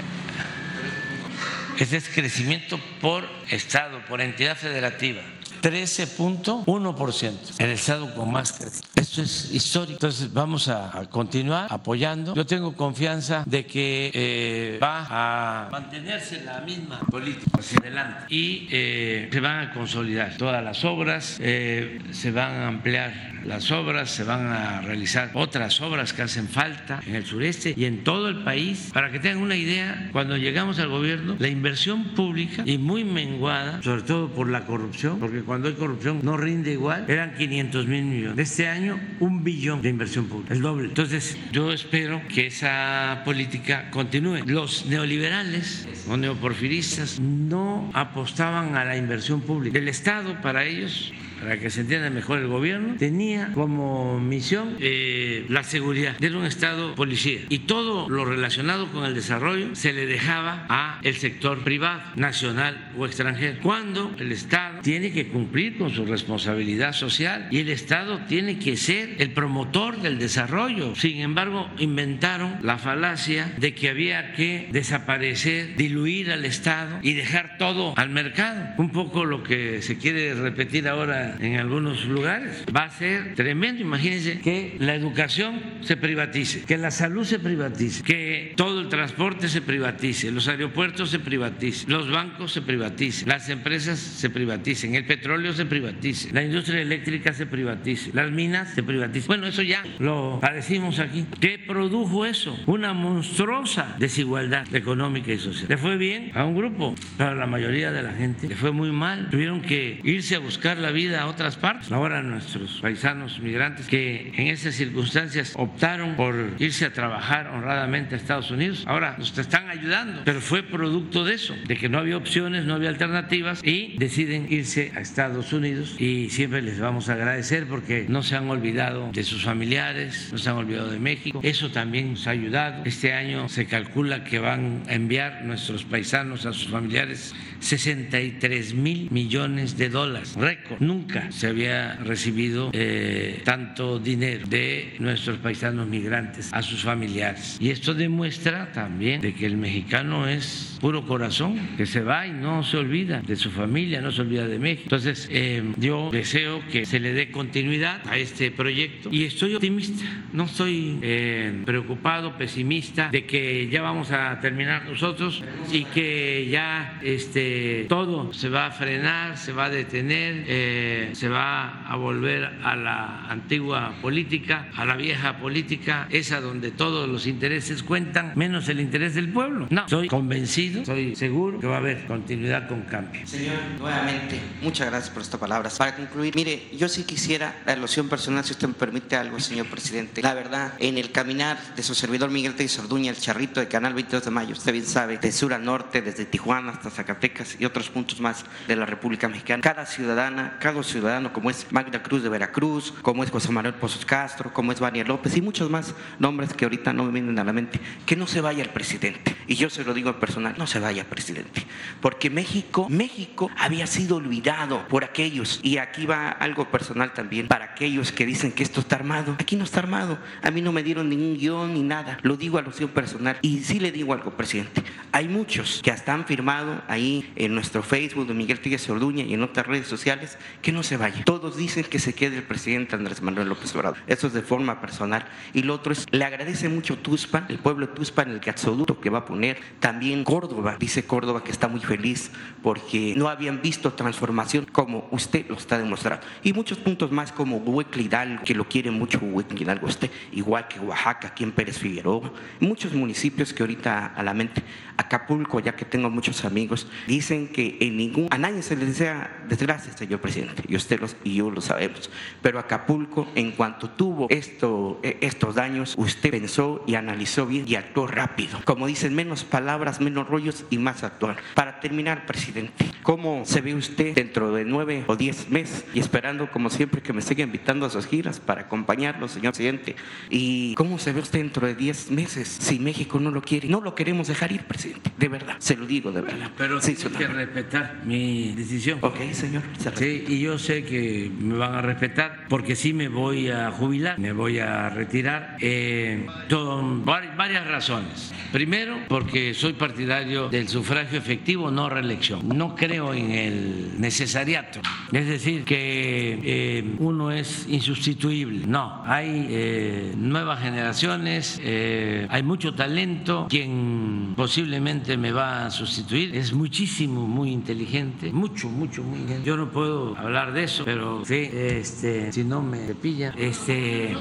Ese es crecimiento por estado, por entidad federativa. 13.1%, el estado con más crecimiento. Esto es histórico. Entonces vamos a, continuar apoyando. Yo tengo confianza de que eh, va a mantenerse la misma política hacia adelante y eh, se van a consolidar todas las obras, eh, se van a ampliar las obras, se van a realizar otras obras que hacen falta en el sureste y en todo el país. Para que tengan una idea, cuando llegamos al gobierno, la inversión pública y muy menguada, sobre todo por la corrupción, porque cuando hay corrupción no rinde igual, eran 500 mil millones. Este año, un billón de inversión pública, el doble. Entonces, yo espero que esa política continúe. Los neoliberales o neoporfiristas no apostaban a la inversión pública. El Estado para ellos para que se entienda mejor el gobierno, tenía como misión eh, la seguridad. Era un Estado policía. Y todo lo relacionado con el desarrollo se le dejaba a el sector privado, nacional o extranjero. Cuando el Estado tiene que cumplir con su responsabilidad social y el Estado tiene que ser el promotor del desarrollo. Sin embargo, inventaron la falacia de que había que desaparecer, diluir al Estado y dejar todo al mercado. Un poco lo que se quiere repetir ahora en algunos lugares. Va a ser tremendo. Imagínense que la educación se privatice, que la salud se privatice, que todo el transporte se privatice, los aeropuertos se privaticen, los bancos se privaticen, las empresas se privaticen, el petróleo se privatice, la industria eléctrica se privatice, las minas se privaticen. Bueno, eso ya lo padecimos aquí. ¿Qué produjo eso? Una monstruosa desigualdad económica y social. Le fue bien a un grupo, pero a la mayoría de la gente le fue muy mal. Tuvieron que irse a buscar la vida a otras partes. Ahora nuestros paisanos migrantes que en esas circunstancias optaron por irse a trabajar honradamente a Estados Unidos, ahora nos están ayudando, pero fue producto de eso, de que no había opciones, no había alternativas y deciden irse a Estados Unidos y siempre les vamos a agradecer porque no se han olvidado de sus familiares, no se han olvidado de México. Eso también nos ha ayudado. Este año se calcula que van a enviar nuestros paisanos a sus familiares 63 mil millones de dólares, récord. Nunca se había recibido eh, tanto dinero de nuestros paisanos migrantes a sus familiares. Y esto demuestra también de que el mexicano es puro corazón, que se va y no se olvida de su familia, no se olvida de México. Entonces, eh, yo deseo que se le dé continuidad a este proyecto y estoy optimista, no estoy eh, preocupado, pesimista de que ya vamos a terminar nosotros y que ya este todo se va a frenar, se va a detener, eh, se va a volver a la antigua política, a la vieja política, esa donde todos los intereses cuentan, menos el interés del pueblo. No, estoy convencido, estoy seguro que va a haber continuidad con cambio. Señor, nuevamente, muchas gracias por estas palabras. Para concluir, mire, yo sí quisiera la alusión personal, si usted me permite algo, señor presidente. La verdad, en el caminar de su servidor Miguel Teixeira Orduña, el charrito de Canal 22 de Mayo, usted bien sabe, de sur a norte, desde Tijuana hasta Zacatecas, y otros puntos más de la República Mexicana. Cada ciudadana, cada Ciudadano, como es Magda Cruz de Veracruz, como es José Manuel Pozos Castro, como es Vania López y muchos más nombres que ahorita no me vienen a la mente, que no se vaya el presidente. Y yo se lo digo al personal, no se vaya presidente, porque México, México había sido olvidado por aquellos, y aquí va algo personal también, para aquellos que dicen que esto está armado. Aquí no está armado, a mí no me dieron ningún guion ni nada, lo digo a alusión personal. Y sí le digo algo, presidente, hay muchos que hasta han firmado ahí en nuestro Facebook de Miguel Figueres Orduña y en otras redes sociales que no se vaya. Todos dicen que se quede el presidente Andrés Manuel López Obrador. Eso es de forma personal. Y lo otro es, le agradece mucho Tuspan, el pueblo de Tuspan, el gasoducto que va a poner. También Córdoba, dice Córdoba que está muy feliz porque no habían visto transformación como usted lo está demostrando. Y muchos puntos más como Huecle Hidalgo, que lo quiere mucho Huecle Hidalgo usted, igual que Oaxaca, aquí en Pérez Figueroa. Muchos municipios que ahorita a la mente, Acapulco, ya que tengo muchos amigos, dicen que en ningún, a nadie se le desea desgracia, señor presidente, y usted los, y yo lo sabemos, pero Acapulco, en cuanto tuvo esto, eh, estos daños, usted pensó y analizó bien y actuó rápido. Como dicen, menos palabras, menos rollos y más actuar. Para terminar, presidente, ¿cómo se ve usted dentro de nueve o diez meses? Y esperando, como siempre, que me siga invitando a sus giras para acompañarlo, señor presidente. ¿Y cómo se ve usted dentro de diez meses si México no lo quiere? No lo queremos dejar ir, presidente, de verdad, se lo digo de verdad. Pero Sí, su que respetar mi decisión. Ok, señor. se Sí, y yo sé que me van a respetar porque sí me voy a jubilar, me voy a retirar. Eh, son varias razones. Primero, porque soy partidario del sufragio efectivo, no reelección. No creo en el necesariato. Es decir, que eh, uno es insustituible. No, hay eh, nuevas generaciones, eh, hay mucho talento. Quien me va a sustituir es muchísimo, muy inteligente, mucho, mucho, muy inteligente. Yo no puedo hablar de eso, pero sí, este, si no me pillan, este.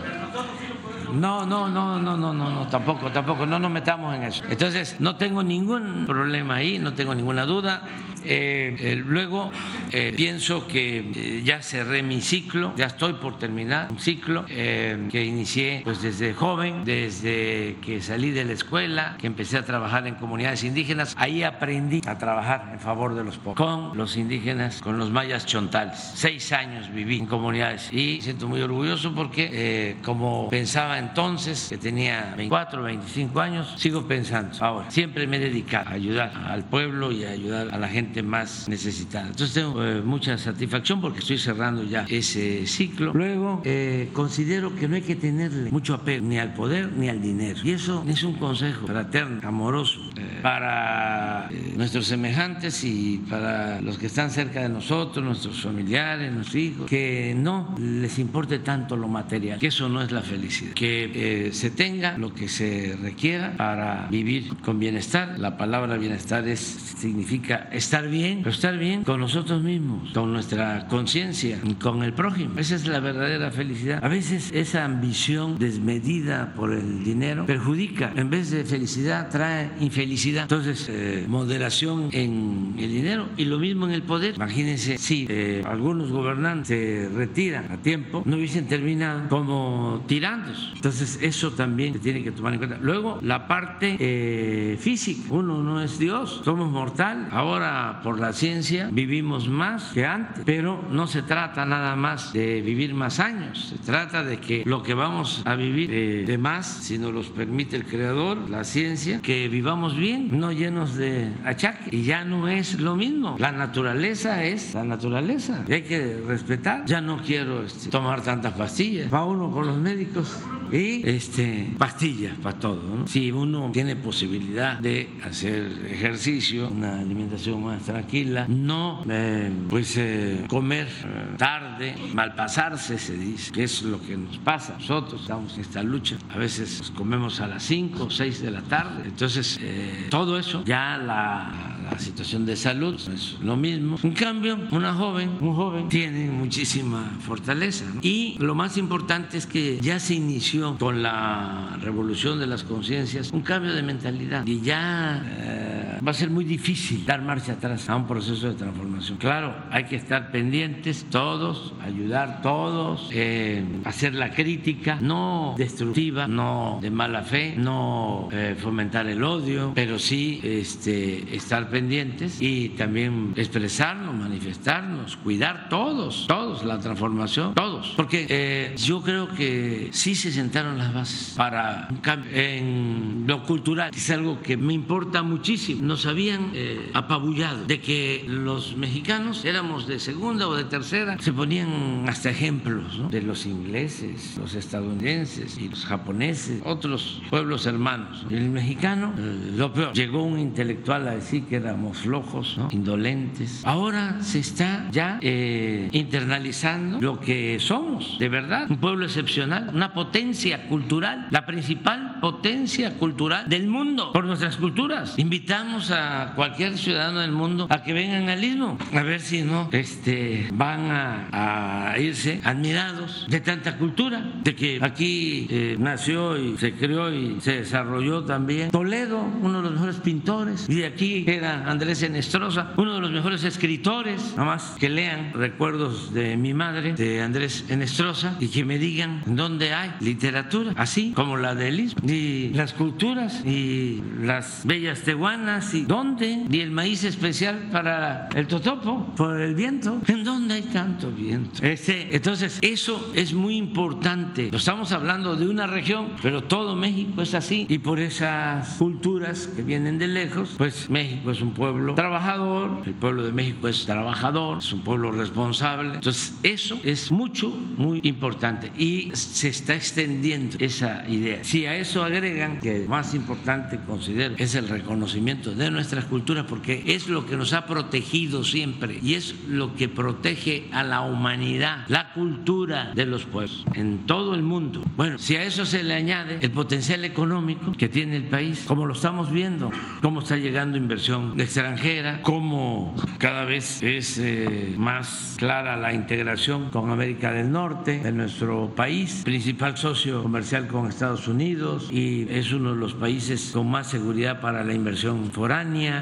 No, no, no, no, no, no, no, tampoco, tampoco, no nos metamos en eso. Entonces, no tengo ningún problema ahí, no tengo ninguna duda. Eh, eh, luego, eh, pienso que eh, ya cerré mi ciclo, ya estoy por terminar un ciclo eh, que inicié pues desde joven, desde que salí de la escuela, que empecé a trabajar en comunidades indígenas. Ahí aprendí a trabajar en favor de los pobres, con los indígenas, con los mayas chontales. Seis años viví en comunidades y siento muy orgulloso porque eh, como pensaba entonces, que tenía 24, 25 años, sigo pensando ahora. Siempre me he dedicado a ayudar al pueblo y a ayudar a la gente más necesitada. Entonces tengo eh, mucha satisfacción porque estoy cerrando ya ese ciclo. Luego, eh, considero que no hay que tenerle mucho apego ni al poder ni al dinero. Y eso es un consejo fraterno, amoroso, eh, para eh, nuestros semejantes y para los que están cerca de nosotros, nuestros familiares, nuestros hijos, que no les importe tanto lo material, que eso no es la felicidad, que eh, se tenga lo que se requiera para vivir con bienestar. La palabra bienestar es, significa estar bien, pero estar bien con nosotros mismos, con nuestra conciencia, con el prójimo. Esa es la verdadera felicidad. A veces esa ambición desmedida por el dinero perjudica, en vez de felicidad trae infelicidad. Entonces, eh, moderación en el dinero y lo mismo en el poder. Imagínense si eh, algunos gobernantes se retiran a tiempo, no hubiesen terminado como tirantes. Entonces, eso también se tiene que tomar en cuenta. Luego, la parte eh, física. Uno no es Dios, somos mortal. Ahora, por la ciencia, vivimos más que antes, pero no se trata nada más de vivir más años. Se trata de que lo que vamos a vivir eh, de más, si nos los permite el Creador, la ciencia, que vivamos bien, no llenos de achaques. Y ya no es lo mismo. La naturaleza es la naturaleza. Y hay que respetar. Ya no quiero este, tomar tantas pastillas. Va uno con los médicos y este, pastillas para todo. Si uno tiene posibilidad de hacer ejercicio, una alimentación más tranquila, no eh, pues eh, comer eh, tarde, malpasarse se dice, que es lo que nos pasa. Nosotros estamos en esta lucha. A veces comemos a las 5 o 6 de la tarde. Entonces, eh, todo eso, ya la, la situación de salud es lo mismo. En cambio, una joven, un joven tiene muchísima fortaleza. Y lo más importante es que ya se inició con la revolución de las conciencias un cambio de mentalidad y ya eh, va a ser muy difícil dar marcha atrás a un proceso de transformación. Claro, hay que estar pendientes todos, ayudar todos, eh, hacer la crítica, no destructiva, no de mala fe, no eh, fomentar el odio, pero sí este, estar pendientes y también expresarnos, manifestarnos, cuidar todos, todos la transformación, todos, porque eh, yo creo que sí se sentaron las bases para un cambio en lo cultural, es algo que me importa muchísimo. Nos habían eh, apabullado de que los mexicanos éramos de segunda o de tercera, se ponían hasta ejemplos ¿no? de los ingleses, los estadounidenses y los japoneses, otros pueblos hermanos. El mexicano, eh, lo peor, llegó un intelectual a decir que éramos flojos, ¿no? indolentes. Ahora se está ya eh, internalizando lo que somos, de verdad, un pueblo excepcional, una potencia cultural, la principal potencia cultural del mundo por nuestras culturas. Invitamos a cualquier ciudadano del mundo a que vengan al istmo, a ver si no este, van a, a irse admirados de tanta cultura, de que aquí eh, nació y se creó y se desarrolló también. Toledo, uno de los mejores pintores, y de aquí era Andrés Enestrosa, uno de los mejores escritores, más que lean recuerdos de mi madre, de Andrés Enestrosa, y que me digan dónde hay literatura, así como la del istmo, y las culturas, y las bellas tehuanas, y dónde, y el maíz especial para el totopo, por el viento, ¿en dónde hay tanto viento? Este, entonces, eso es muy importante. Estamos hablando de una región, pero todo México es así, y por esas culturas que vienen de lejos, pues México es un pueblo trabajador, el pueblo de México es trabajador, es un pueblo responsable. Entonces, eso es mucho, muy importante y se está extendiendo esa idea. Si a eso agregan que más importante considero es el reconocimiento de nuestras culturas, porque es lo que nos ha protegido siempre y es lo que protege a la humanidad, la cultura de los pueblos en todo el mundo. Bueno, si a eso se le añade el potencial económico que tiene el país, como lo estamos viendo, cómo está llegando inversión extranjera, cómo cada vez es eh, más clara la integración con América del Norte, de nuestro país, principal socio comercial con Estados Unidos y es uno de los países con más seguridad para la inversión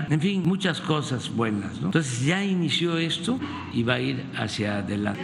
en fin, muchas cosas buenas. ¿no? Entonces ya inició esto y va a ir hacia adelante.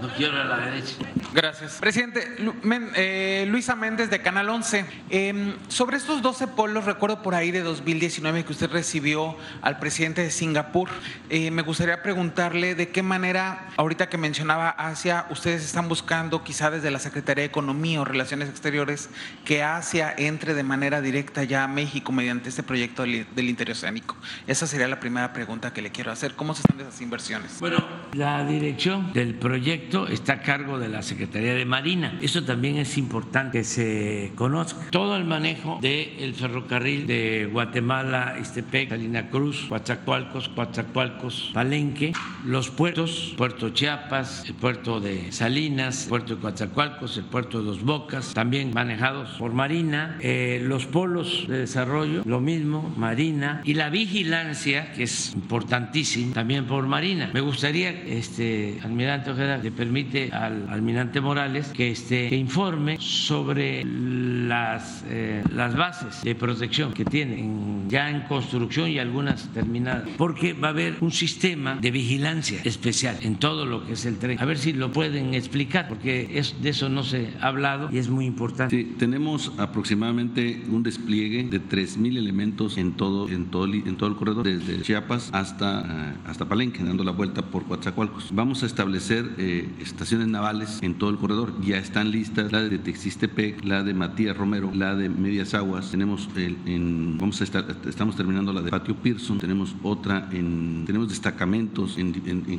No quiero a la derecha. Gracias. Presidente, Lu- Men- eh, Luisa Méndez de Canal 11. eh, sobre estos 12 polos, recuerdo por ahí de 2019 que usted recibió al presidente de Singapur. eh, me gustaría preguntarle de qué manera, ahorita que mencionaba Asia, ustedes están buscando quizá desde la Secretaría de Economía o Relaciones Exteriores que Asia entre de manera directa ya a México mediante este proyecto del, del interoceánico. Esa sería la primera pregunta que le quiero hacer. ¿Cómo se están esas inversiones? Bueno, la dirección del proyecto está a cargo de la Secretaría de Marina. Eso también es importante que se conozca. Todo el manejo del ferrocarril de Guatemala, Istepec, Salina Cruz, Coatzacoalcos, Coatzacoalcos, Palenque, los puertos, Puerto Chiapas, el puerto de Salinas, el puerto de Coatzacoalcos, el puerto de Dos Bocas, también manejados por Marina, eh, los polos de desarrollo, lo mismo, Marina, y la vigilancia, que es importantísimo, también por Marina. Me gustaría, este, almirante Ojeda, le permite al almirante Morales que, este, informe sobre las, eh, las bases de protección que tienen ya en construcción y algunas terminadas, porque va a haber un sistema de vigilancia especial en todo lo que es el tren. A ver si lo pueden explicar, porque es, de eso no se ha hablado y es muy importante. Tenemos aproximadamente un despliegue de 3.000 elementos en todo, en, todo, en todo el corredor, desde Chiapas hasta, eh, hasta Palenque, dando la vuelta por Coatzacoalcos. Vamos a establecer eh, estaciones navales en todo el corredor. Ya están listas la de Texistepec, la de Matías Romero, la de Medias Aguas. Tenemos el- en, vamos a estar, estamos terminando la de Patio Pearson. Tenemos otra en, tenemos destacamentos en,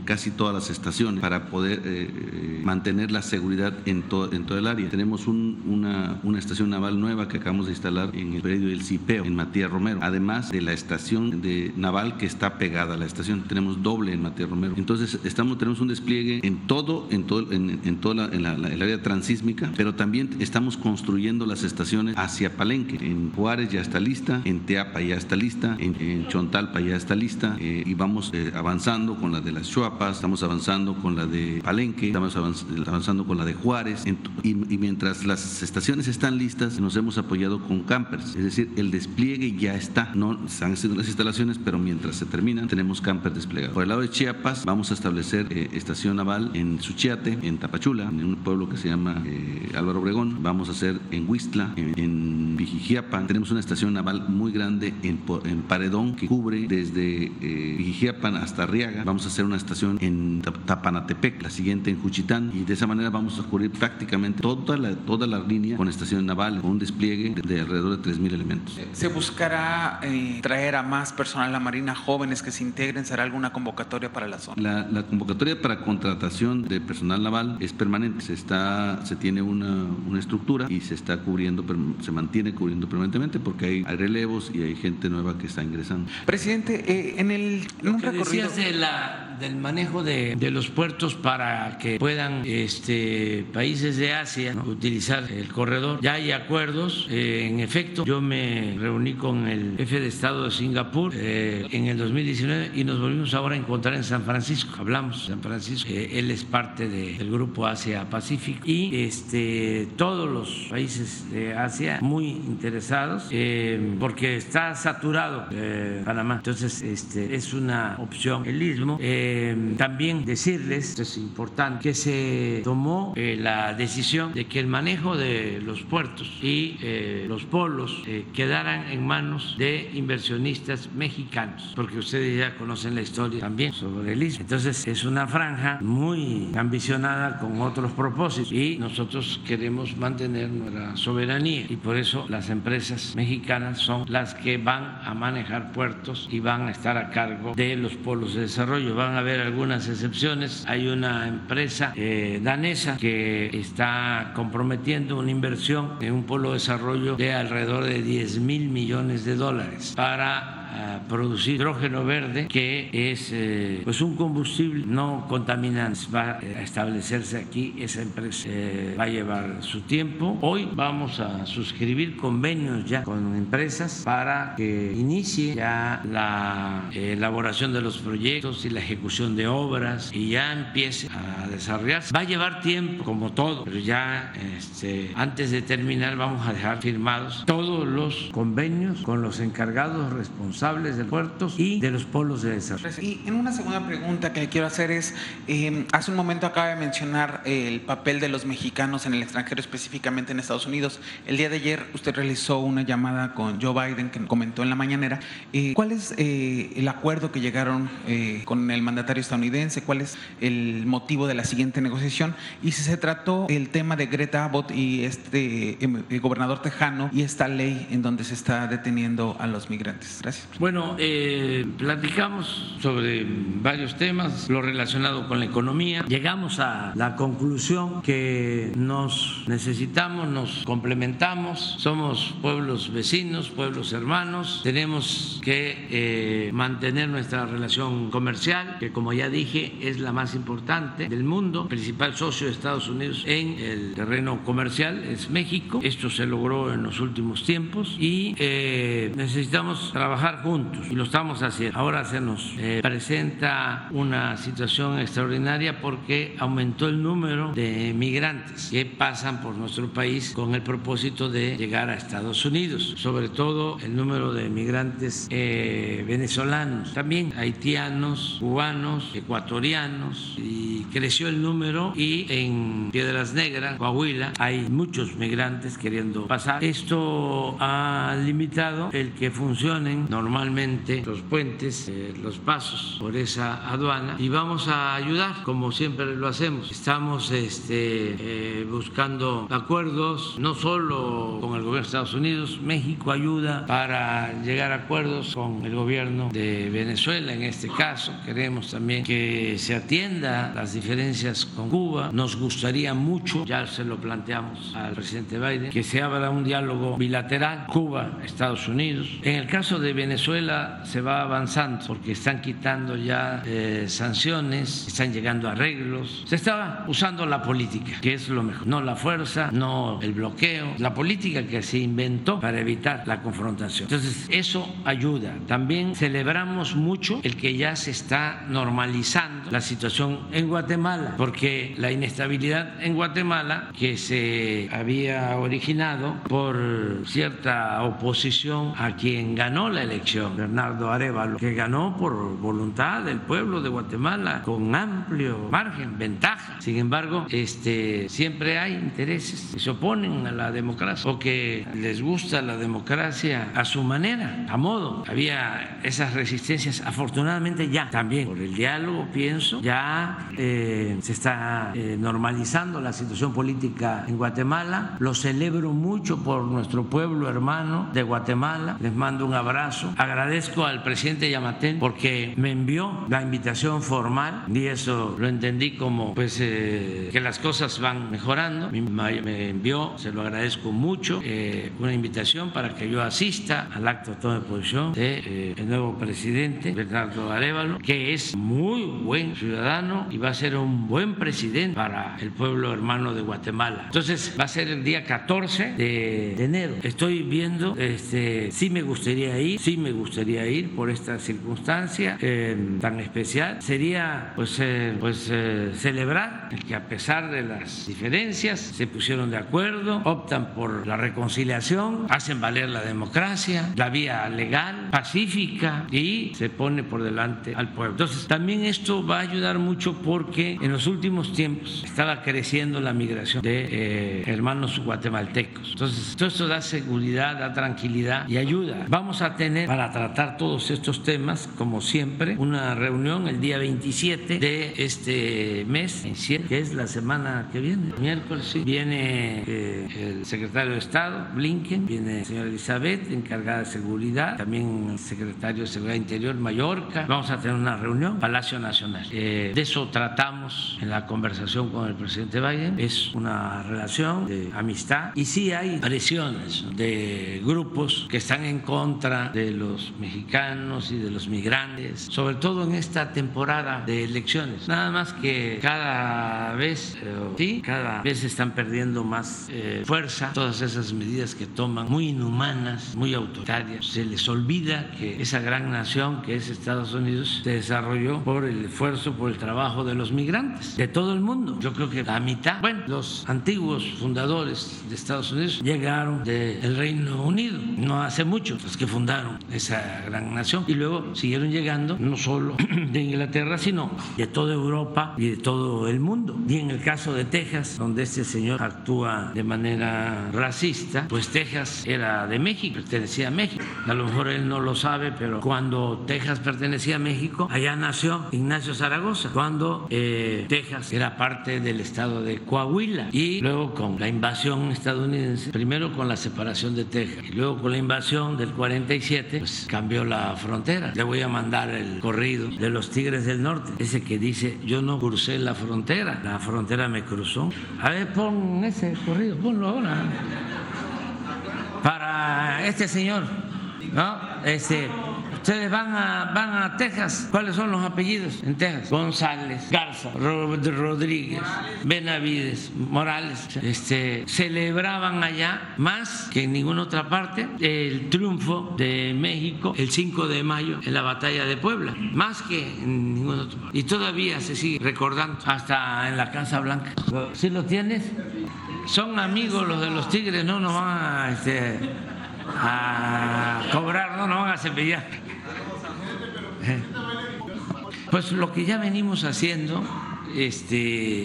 casi todas las estaciones para poder eh, eh, mantener la seguridad en, todo en todo el área. Tenemos un- una, una estación naval nueva que acabamos de instalar en el predio del CIPEO, en Matías Romero, además de la estación de naval que está pegada a la estación. Tenemos doble en Matías Romero. Entonces, estamos, tenemos un despliegue en todo, en todo, en, en toda la, en la, área transísmica, pero también estamos construyendo las estaciones hacia Palenque. En Juárez ya está lista, en Teapa ya está lista, en, Chontalpa ya está lista eh, y vamos eh, avanzando con la de las Chuapas, estamos avanzando con la de Palenque, estamos avanzando con la de Juárez y, mientras las estaciones están listas nos hemos apoyado con campers, es decir, el despliegue ya está, no están haciendo las instalaciones, pero mientras se terminan tenemos campers desplegados. Por el lado de Chiapas vamos a establecer eh, estación naval en Suchiate, en Tapachula, en un pueblo que se llama Álvaro Obregón, vamos a hacer en Huistla, en, en tenemos una estación naval muy grande en, en Paredón que cubre desde eh, hasta Arriaga. Vamos a hacer una estación en Tapanatepec, la siguiente en Juchitán y de esa manera vamos a cubrir prácticamente toda la, toda la línea con estación naval, con un despliegue de, alrededor de 3.000 elementos. ¿Se buscará eh, traer a más personal a la Marina, jóvenes que se integren? ¿Será alguna convocatoria para la zona? La, la convocatoria para contratación de personal naval es permanente. Se, está, se tiene una, una estructura y se está cubriendo, se mantiene cubriendo permanentemente porque hay, relevos y hay gente nueva que está ingresando. Presidente, eh, en el en un recorrido de la, del manejo de, de, los puertos para que puedan este, países de Asia utilizar el corredor, ya hay acuerdos. Eh, en efecto, yo me reuní con el jefe de Estado de Singapur eh, en el 2019 y nos volvimos ahora a encontrar en San Francisco. Hablamos de San Francisco. él es parte del grupo Asia Pacífico y este, todos los países de Asia muy interesados eh, porque está saturado eh, Panamá. Entonces, este, es una opción. El istmo. Eh, también decirles, es importante, que se tomó la decisión de que el manejo de los puertos y los polos quedaran en manos de inversionistas mexicanos, porque ustedes ya conocen la historia también sobre el istmo. Entonces, es una franja muy ambicionada con otros propósitos y nosotros queremos mantener nuestra soberanía y por eso las empresas mexicanas son las que van a manejar puertos y van a estar a cargo de los polos de desarrollo. Van a haber algunas excepciones. Hay una empresa eh, danesa que está comprometiendo una inversión en un polo de desarrollo de alrededor de 10 mil millones de dólares para producir hidrógeno verde, que es eh, pues un combustible no contaminante. Va a establecerse aquí, esa empresa eh, va a llevar su tiempo. Hoy vamos a suscribir convenios ya con empresas para que inicie ya la elaboración de los proyectos y la ejecución de obras y ya empiece a desarrollarse. Va a llevar tiempo, como todo, pero ya este, antes de terminar vamos a dejar firmados todos los convenios con los encargados responsables de puertos y de los polos de desarrollo. Y en una segunda pregunta que quiero hacer es, eh, hace un momento acaba de mencionar el papel de los mexicanos en el extranjero, específicamente en Estados Unidos. El día de ayer usted realizó una llamada con Joe Biden que comentó en la mañanera. Eh, ¿Cuál es eh, el acuerdo que llegaron con el mandatario estadounidense? ¿Cuál es el motivo de la siguiente negociación? Y si se trató el tema de Greta Abbott y este gobernador tejano y esta ley en donde se está deteniendo a los migrantes. Gracias. Bueno, eh, platicamos sobre varios temas, lo relacionado con la economía. Llegamos a la conclusión que nos necesitamos, nos complementamos, somos pueblos vecinos, pueblos hermanos, tenemos que eh, mantener nuestra relación comercial, que como ya dije es la más importante del mundo, principal socio de Estados Unidos en el terreno comercial es México. Esto se logró en los últimos tiempos y eh, necesitamos trabajar y lo estamos haciendo. Ahora se nos eh, presenta una situación extraordinaria porque aumentó el número de migrantes que pasan por nuestro país con el propósito de llegar a Estados Unidos, sobre todo el número de migrantes eh, venezolanos, también haitianos, cubanos, ecuatorianos y creció el número y en Piedras Negras, Coahuila, hay muchos migrantes queriendo pasar. Esto ha limitado el que funcionen normalmente normalmente los puentes, eh, los pasos por esa aduana y vamos a ayudar como siempre lo hacemos. Estamos este, eh, buscando acuerdos no solo con el gobierno de Estados Unidos, México ayuda para llegar a acuerdos con el gobierno de Venezuela en este caso. Queremos también que se atienda las diferencias con Cuba. Nos gustaría mucho, ya se lo planteamos al presidente Biden, que se abra un diálogo bilateral Cuba-Estados Unidos. En el caso de Venezuela, Venezuela se va avanzando porque están quitando ya eh, sanciones, están llegando arreglos. Se estaba usando la política, que es lo mejor, no la fuerza, no el bloqueo, la política que se inventó para evitar la confrontación. Entonces, eso ayuda. También celebramos mucho el que ya se está normalizando la situación en Guatemala, porque la inestabilidad en Guatemala, que se había originado por cierta oposición a quien ganó la elección, Bernardo Arevalo, que ganó por voluntad del pueblo de Guatemala con amplio margen, ventaja. Sin embargo, este, siempre hay intereses que se oponen a la democracia o que les gusta la democracia a su manera, a modo. Había esas resistencias, afortunadamente ya también por el diálogo, pienso, ya eh, se está eh, normalizando la situación política en Guatemala. Lo celebro mucho por nuestro pueblo hermano de Guatemala. Les mando un abrazo. Agradezco al presidente Yamatén porque me envió la invitación formal y eso lo entendí como pues eh, que las cosas van mejorando. Me envió, se lo agradezco mucho, eh, una invitación para que yo asista al acto de toma de posición del de, eh, nuevo presidente, Bernardo Arevalo, que es muy buen ciudadano y va a ser un buen presidente para el pueblo hermano de Guatemala. Entonces va a ser el día 14 de, enero. Estoy viendo, este, sí me gustaría ir, sí me gustaría ir por esta circunstancia tan especial. Sería pues, pues celebrar el que a pesar de las diferencias se pusieron de acuerdo, optan por la reconciliación, hacen valer la democracia, la vía legal, pacífica y se pone por delante al pueblo. Entonces, también esto va a ayudar mucho porque en los últimos tiempos estaba creciendo la migración de eh, hermanos guatemaltecos. Entonces, todo esto da seguridad, da tranquilidad y ayuda. Vamos a tener para tratar todos estos temas, como siempre, una reunión el día 27 de este mes, que es la semana que viene, miércoles, sí. Viene eh, el secretario de Estado, Blinken, viene la señora Elizabeth, encargada de seguridad, también el secretario de Seguridad Interior, Mallorca. Vamos a tener una reunión, Palacio Nacional. Eh, de eso tratamos en la conversación con el presidente Biden. Es una relación de amistad y sí hay presiones de grupos que están en contra de los mexicanos y de los migrantes, sobre todo en esta temporada de elecciones. Nada más que cada vez, eh, sí, cada vez están perdiendo más eh, fuerza todas esas medidas que toman, muy inhumanas, muy autoritarias. Se les olvida que esa gran nación que es Estados Unidos se desarrolló por el esfuerzo, por el trabajo de los migrantes, de todo el mundo. Yo creo que la mitad, bueno, los antiguos fundadores de Estados Unidos llegaron del Reino Unido, no hace mucho, los que fundaron esa gran nación, y luego siguieron llegando no solo (clears throat) de Inglaterra, sino de toda Europa y de todo el mundo. Y en el caso de Texas, donde este señor actúa de manera racista, pues Texas era de México, pertenecía a México. A lo mejor él no lo sabe, pero cuando Texas pertenecía a México, allá nació Ignacio Zaragoza, cuando eh, Texas era parte del estado de Coahuila. Y luego con la invasión estadounidense, primero con la separación de Texas y luego con la invasión del 47, pues cambió la frontera. Le voy a mandar el corrido de los Tigres del Norte, ese que dice, yo no crucé la frontera, la frontera me cruzó. A ver, pon ese corrido, ponlo ahora. Para este señor, ¿no? Este, ustedes van a, van a Texas. ¿Cuáles son los apellidos en Texas? González, Garza, Rodríguez, Benavides, Morales. Este, celebraban allá más que en ninguna otra parte el triunfo de México el 5 de mayo en la batalla de Puebla, más que en ninguna otra parte. Y todavía se sigue recordando, hasta en la Casa Blanca. ¿Sí lo tienes? Son amigos los de los Tigres, no nos van a, este, a cobrar, no nos van a cepillar. Pues lo que ya venimos haciendo este,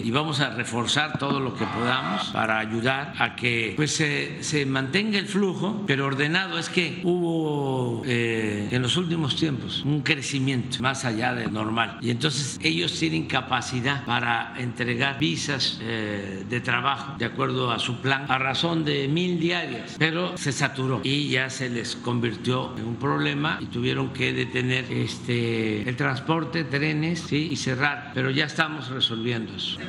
y vamos a reforzar todo lo que podamos para ayudar a que pues, se, se mantenga el flujo, pero ordenado. Es que hubo eh, en los últimos tiempos un crecimiento más allá de normal y entonces ellos tienen capacidad para entregar visas eh, de trabajo de acuerdo a su plan a razón de mil diarias, pero se saturó y ya se les convirtió en un problema y tuvieron que detener este, el transporte, trenes ¿sí? y cerrar, pero ya estamos resolviendo eso.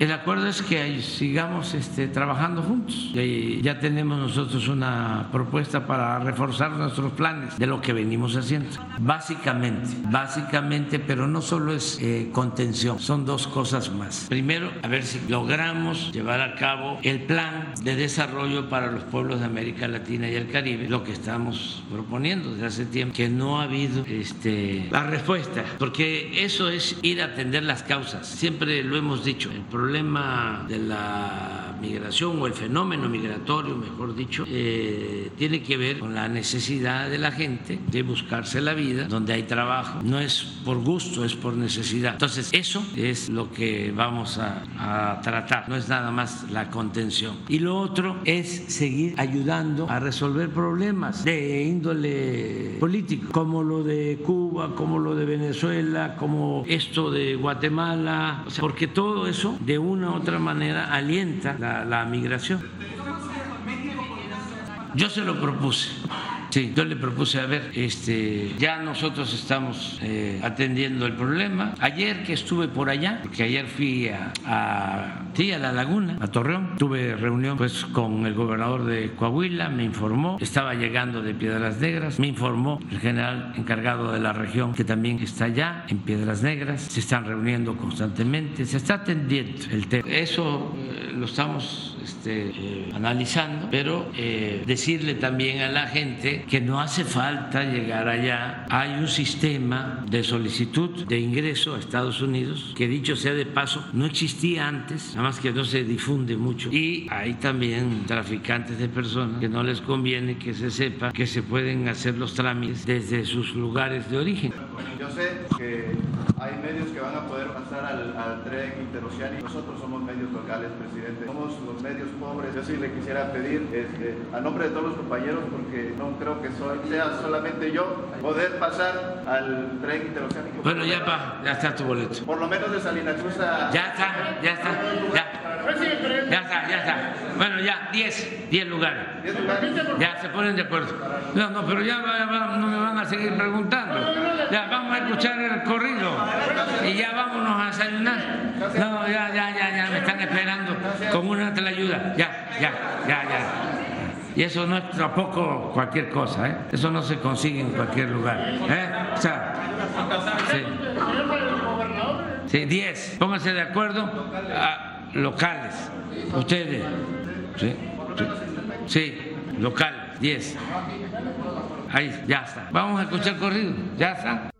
el acuerdo es que sigamos este, trabajando juntos. Y ya tenemos nosotros una propuesta para reforzar nuestros planes de lo que venimos haciendo. Básicamente, básicamente, pero no solo es eh, contención, son dos cosas más. Primero, a ver si logramos llevar a cabo el plan de desarrollo para los pueblos de América Latina y el Caribe, lo que estamos proponiendo desde hace tiempo, que no ha habido este, la respuesta, porque eso es ir a atender las causas. Siempre lo hemos dicho, el problema de la migración o el fenómeno migratorio, mejor dicho, eh, tiene que ver con la necesidad de la gente de buscarse la vida donde hay trabajo. No es por gusto, es por necesidad. Entonces, eso es lo que vamos a, a tratar, no es nada más la contención. Y lo otro es seguir ayudando a resolver problemas de índole político, como lo de Cuba, como lo de Venezuela, como esto de Guatemala, porque todo eso de una u otra manera alienta la, migración. Yo se lo propuse. Sí, yo le propuse, a ver, este, ya nosotros estamos eh, atendiendo el problema. Ayer que estuve por allá, porque ayer fui a, a, sí, a La Laguna, a Torreón, tuve reunión pues con el gobernador de Coahuila, me informó, estaba llegando de Piedras Negras, me informó el general encargado de la región que también está allá en Piedras Negras, se están reuniendo constantemente, se está atendiendo el tema. Eso eh, lo estamos este, eh, analizando, pero decirle también a la gente que no hace falta llegar allá. Hay un sistema de solicitud de ingreso a Estados Unidos que dicho sea de paso no existía antes, nada más que no se difunde mucho. Y hay también traficantes de personas que no les conviene que se sepa que se pueden hacer los trámites desde sus lugares de origen. Yo sé que hay medios que van a poder pasar al, al tren interoceánico. Nosotros somos medios locales, presidente. Somos los medios pobres. Yo sí le quisiera pedir, este, a nombre de todos los compañeros, porque no creo que sea solamente yo, poder pasar al tren interoceánico. Bueno, ya va, ya está tu boleto. Por lo menos de Salina Cruz a... Ya está, ya está, ya. Ya está, ya está. Bueno, ya, 10, 10 lugares. Ya se ponen de acuerdo. No, no, pero ya va, va, no me van a seguir preguntando. Ya vamos a escuchar el corrido y ya vámonos a desayunar. No, ya, ya, ya, ya, me están esperando con una la ayuda. Ya, ya, ya, ya. Y eso no es tampoco cualquier cosa, ¿eh? Eso no se consigue en cualquier lugar. ¿eh? O sea, sí. Sí, 10. Pónganse de acuerdo. A, locales. Ustedes. Sí, sí, local, 10. Ahí, ya está. Vamos a escuchar corrido. Ya está.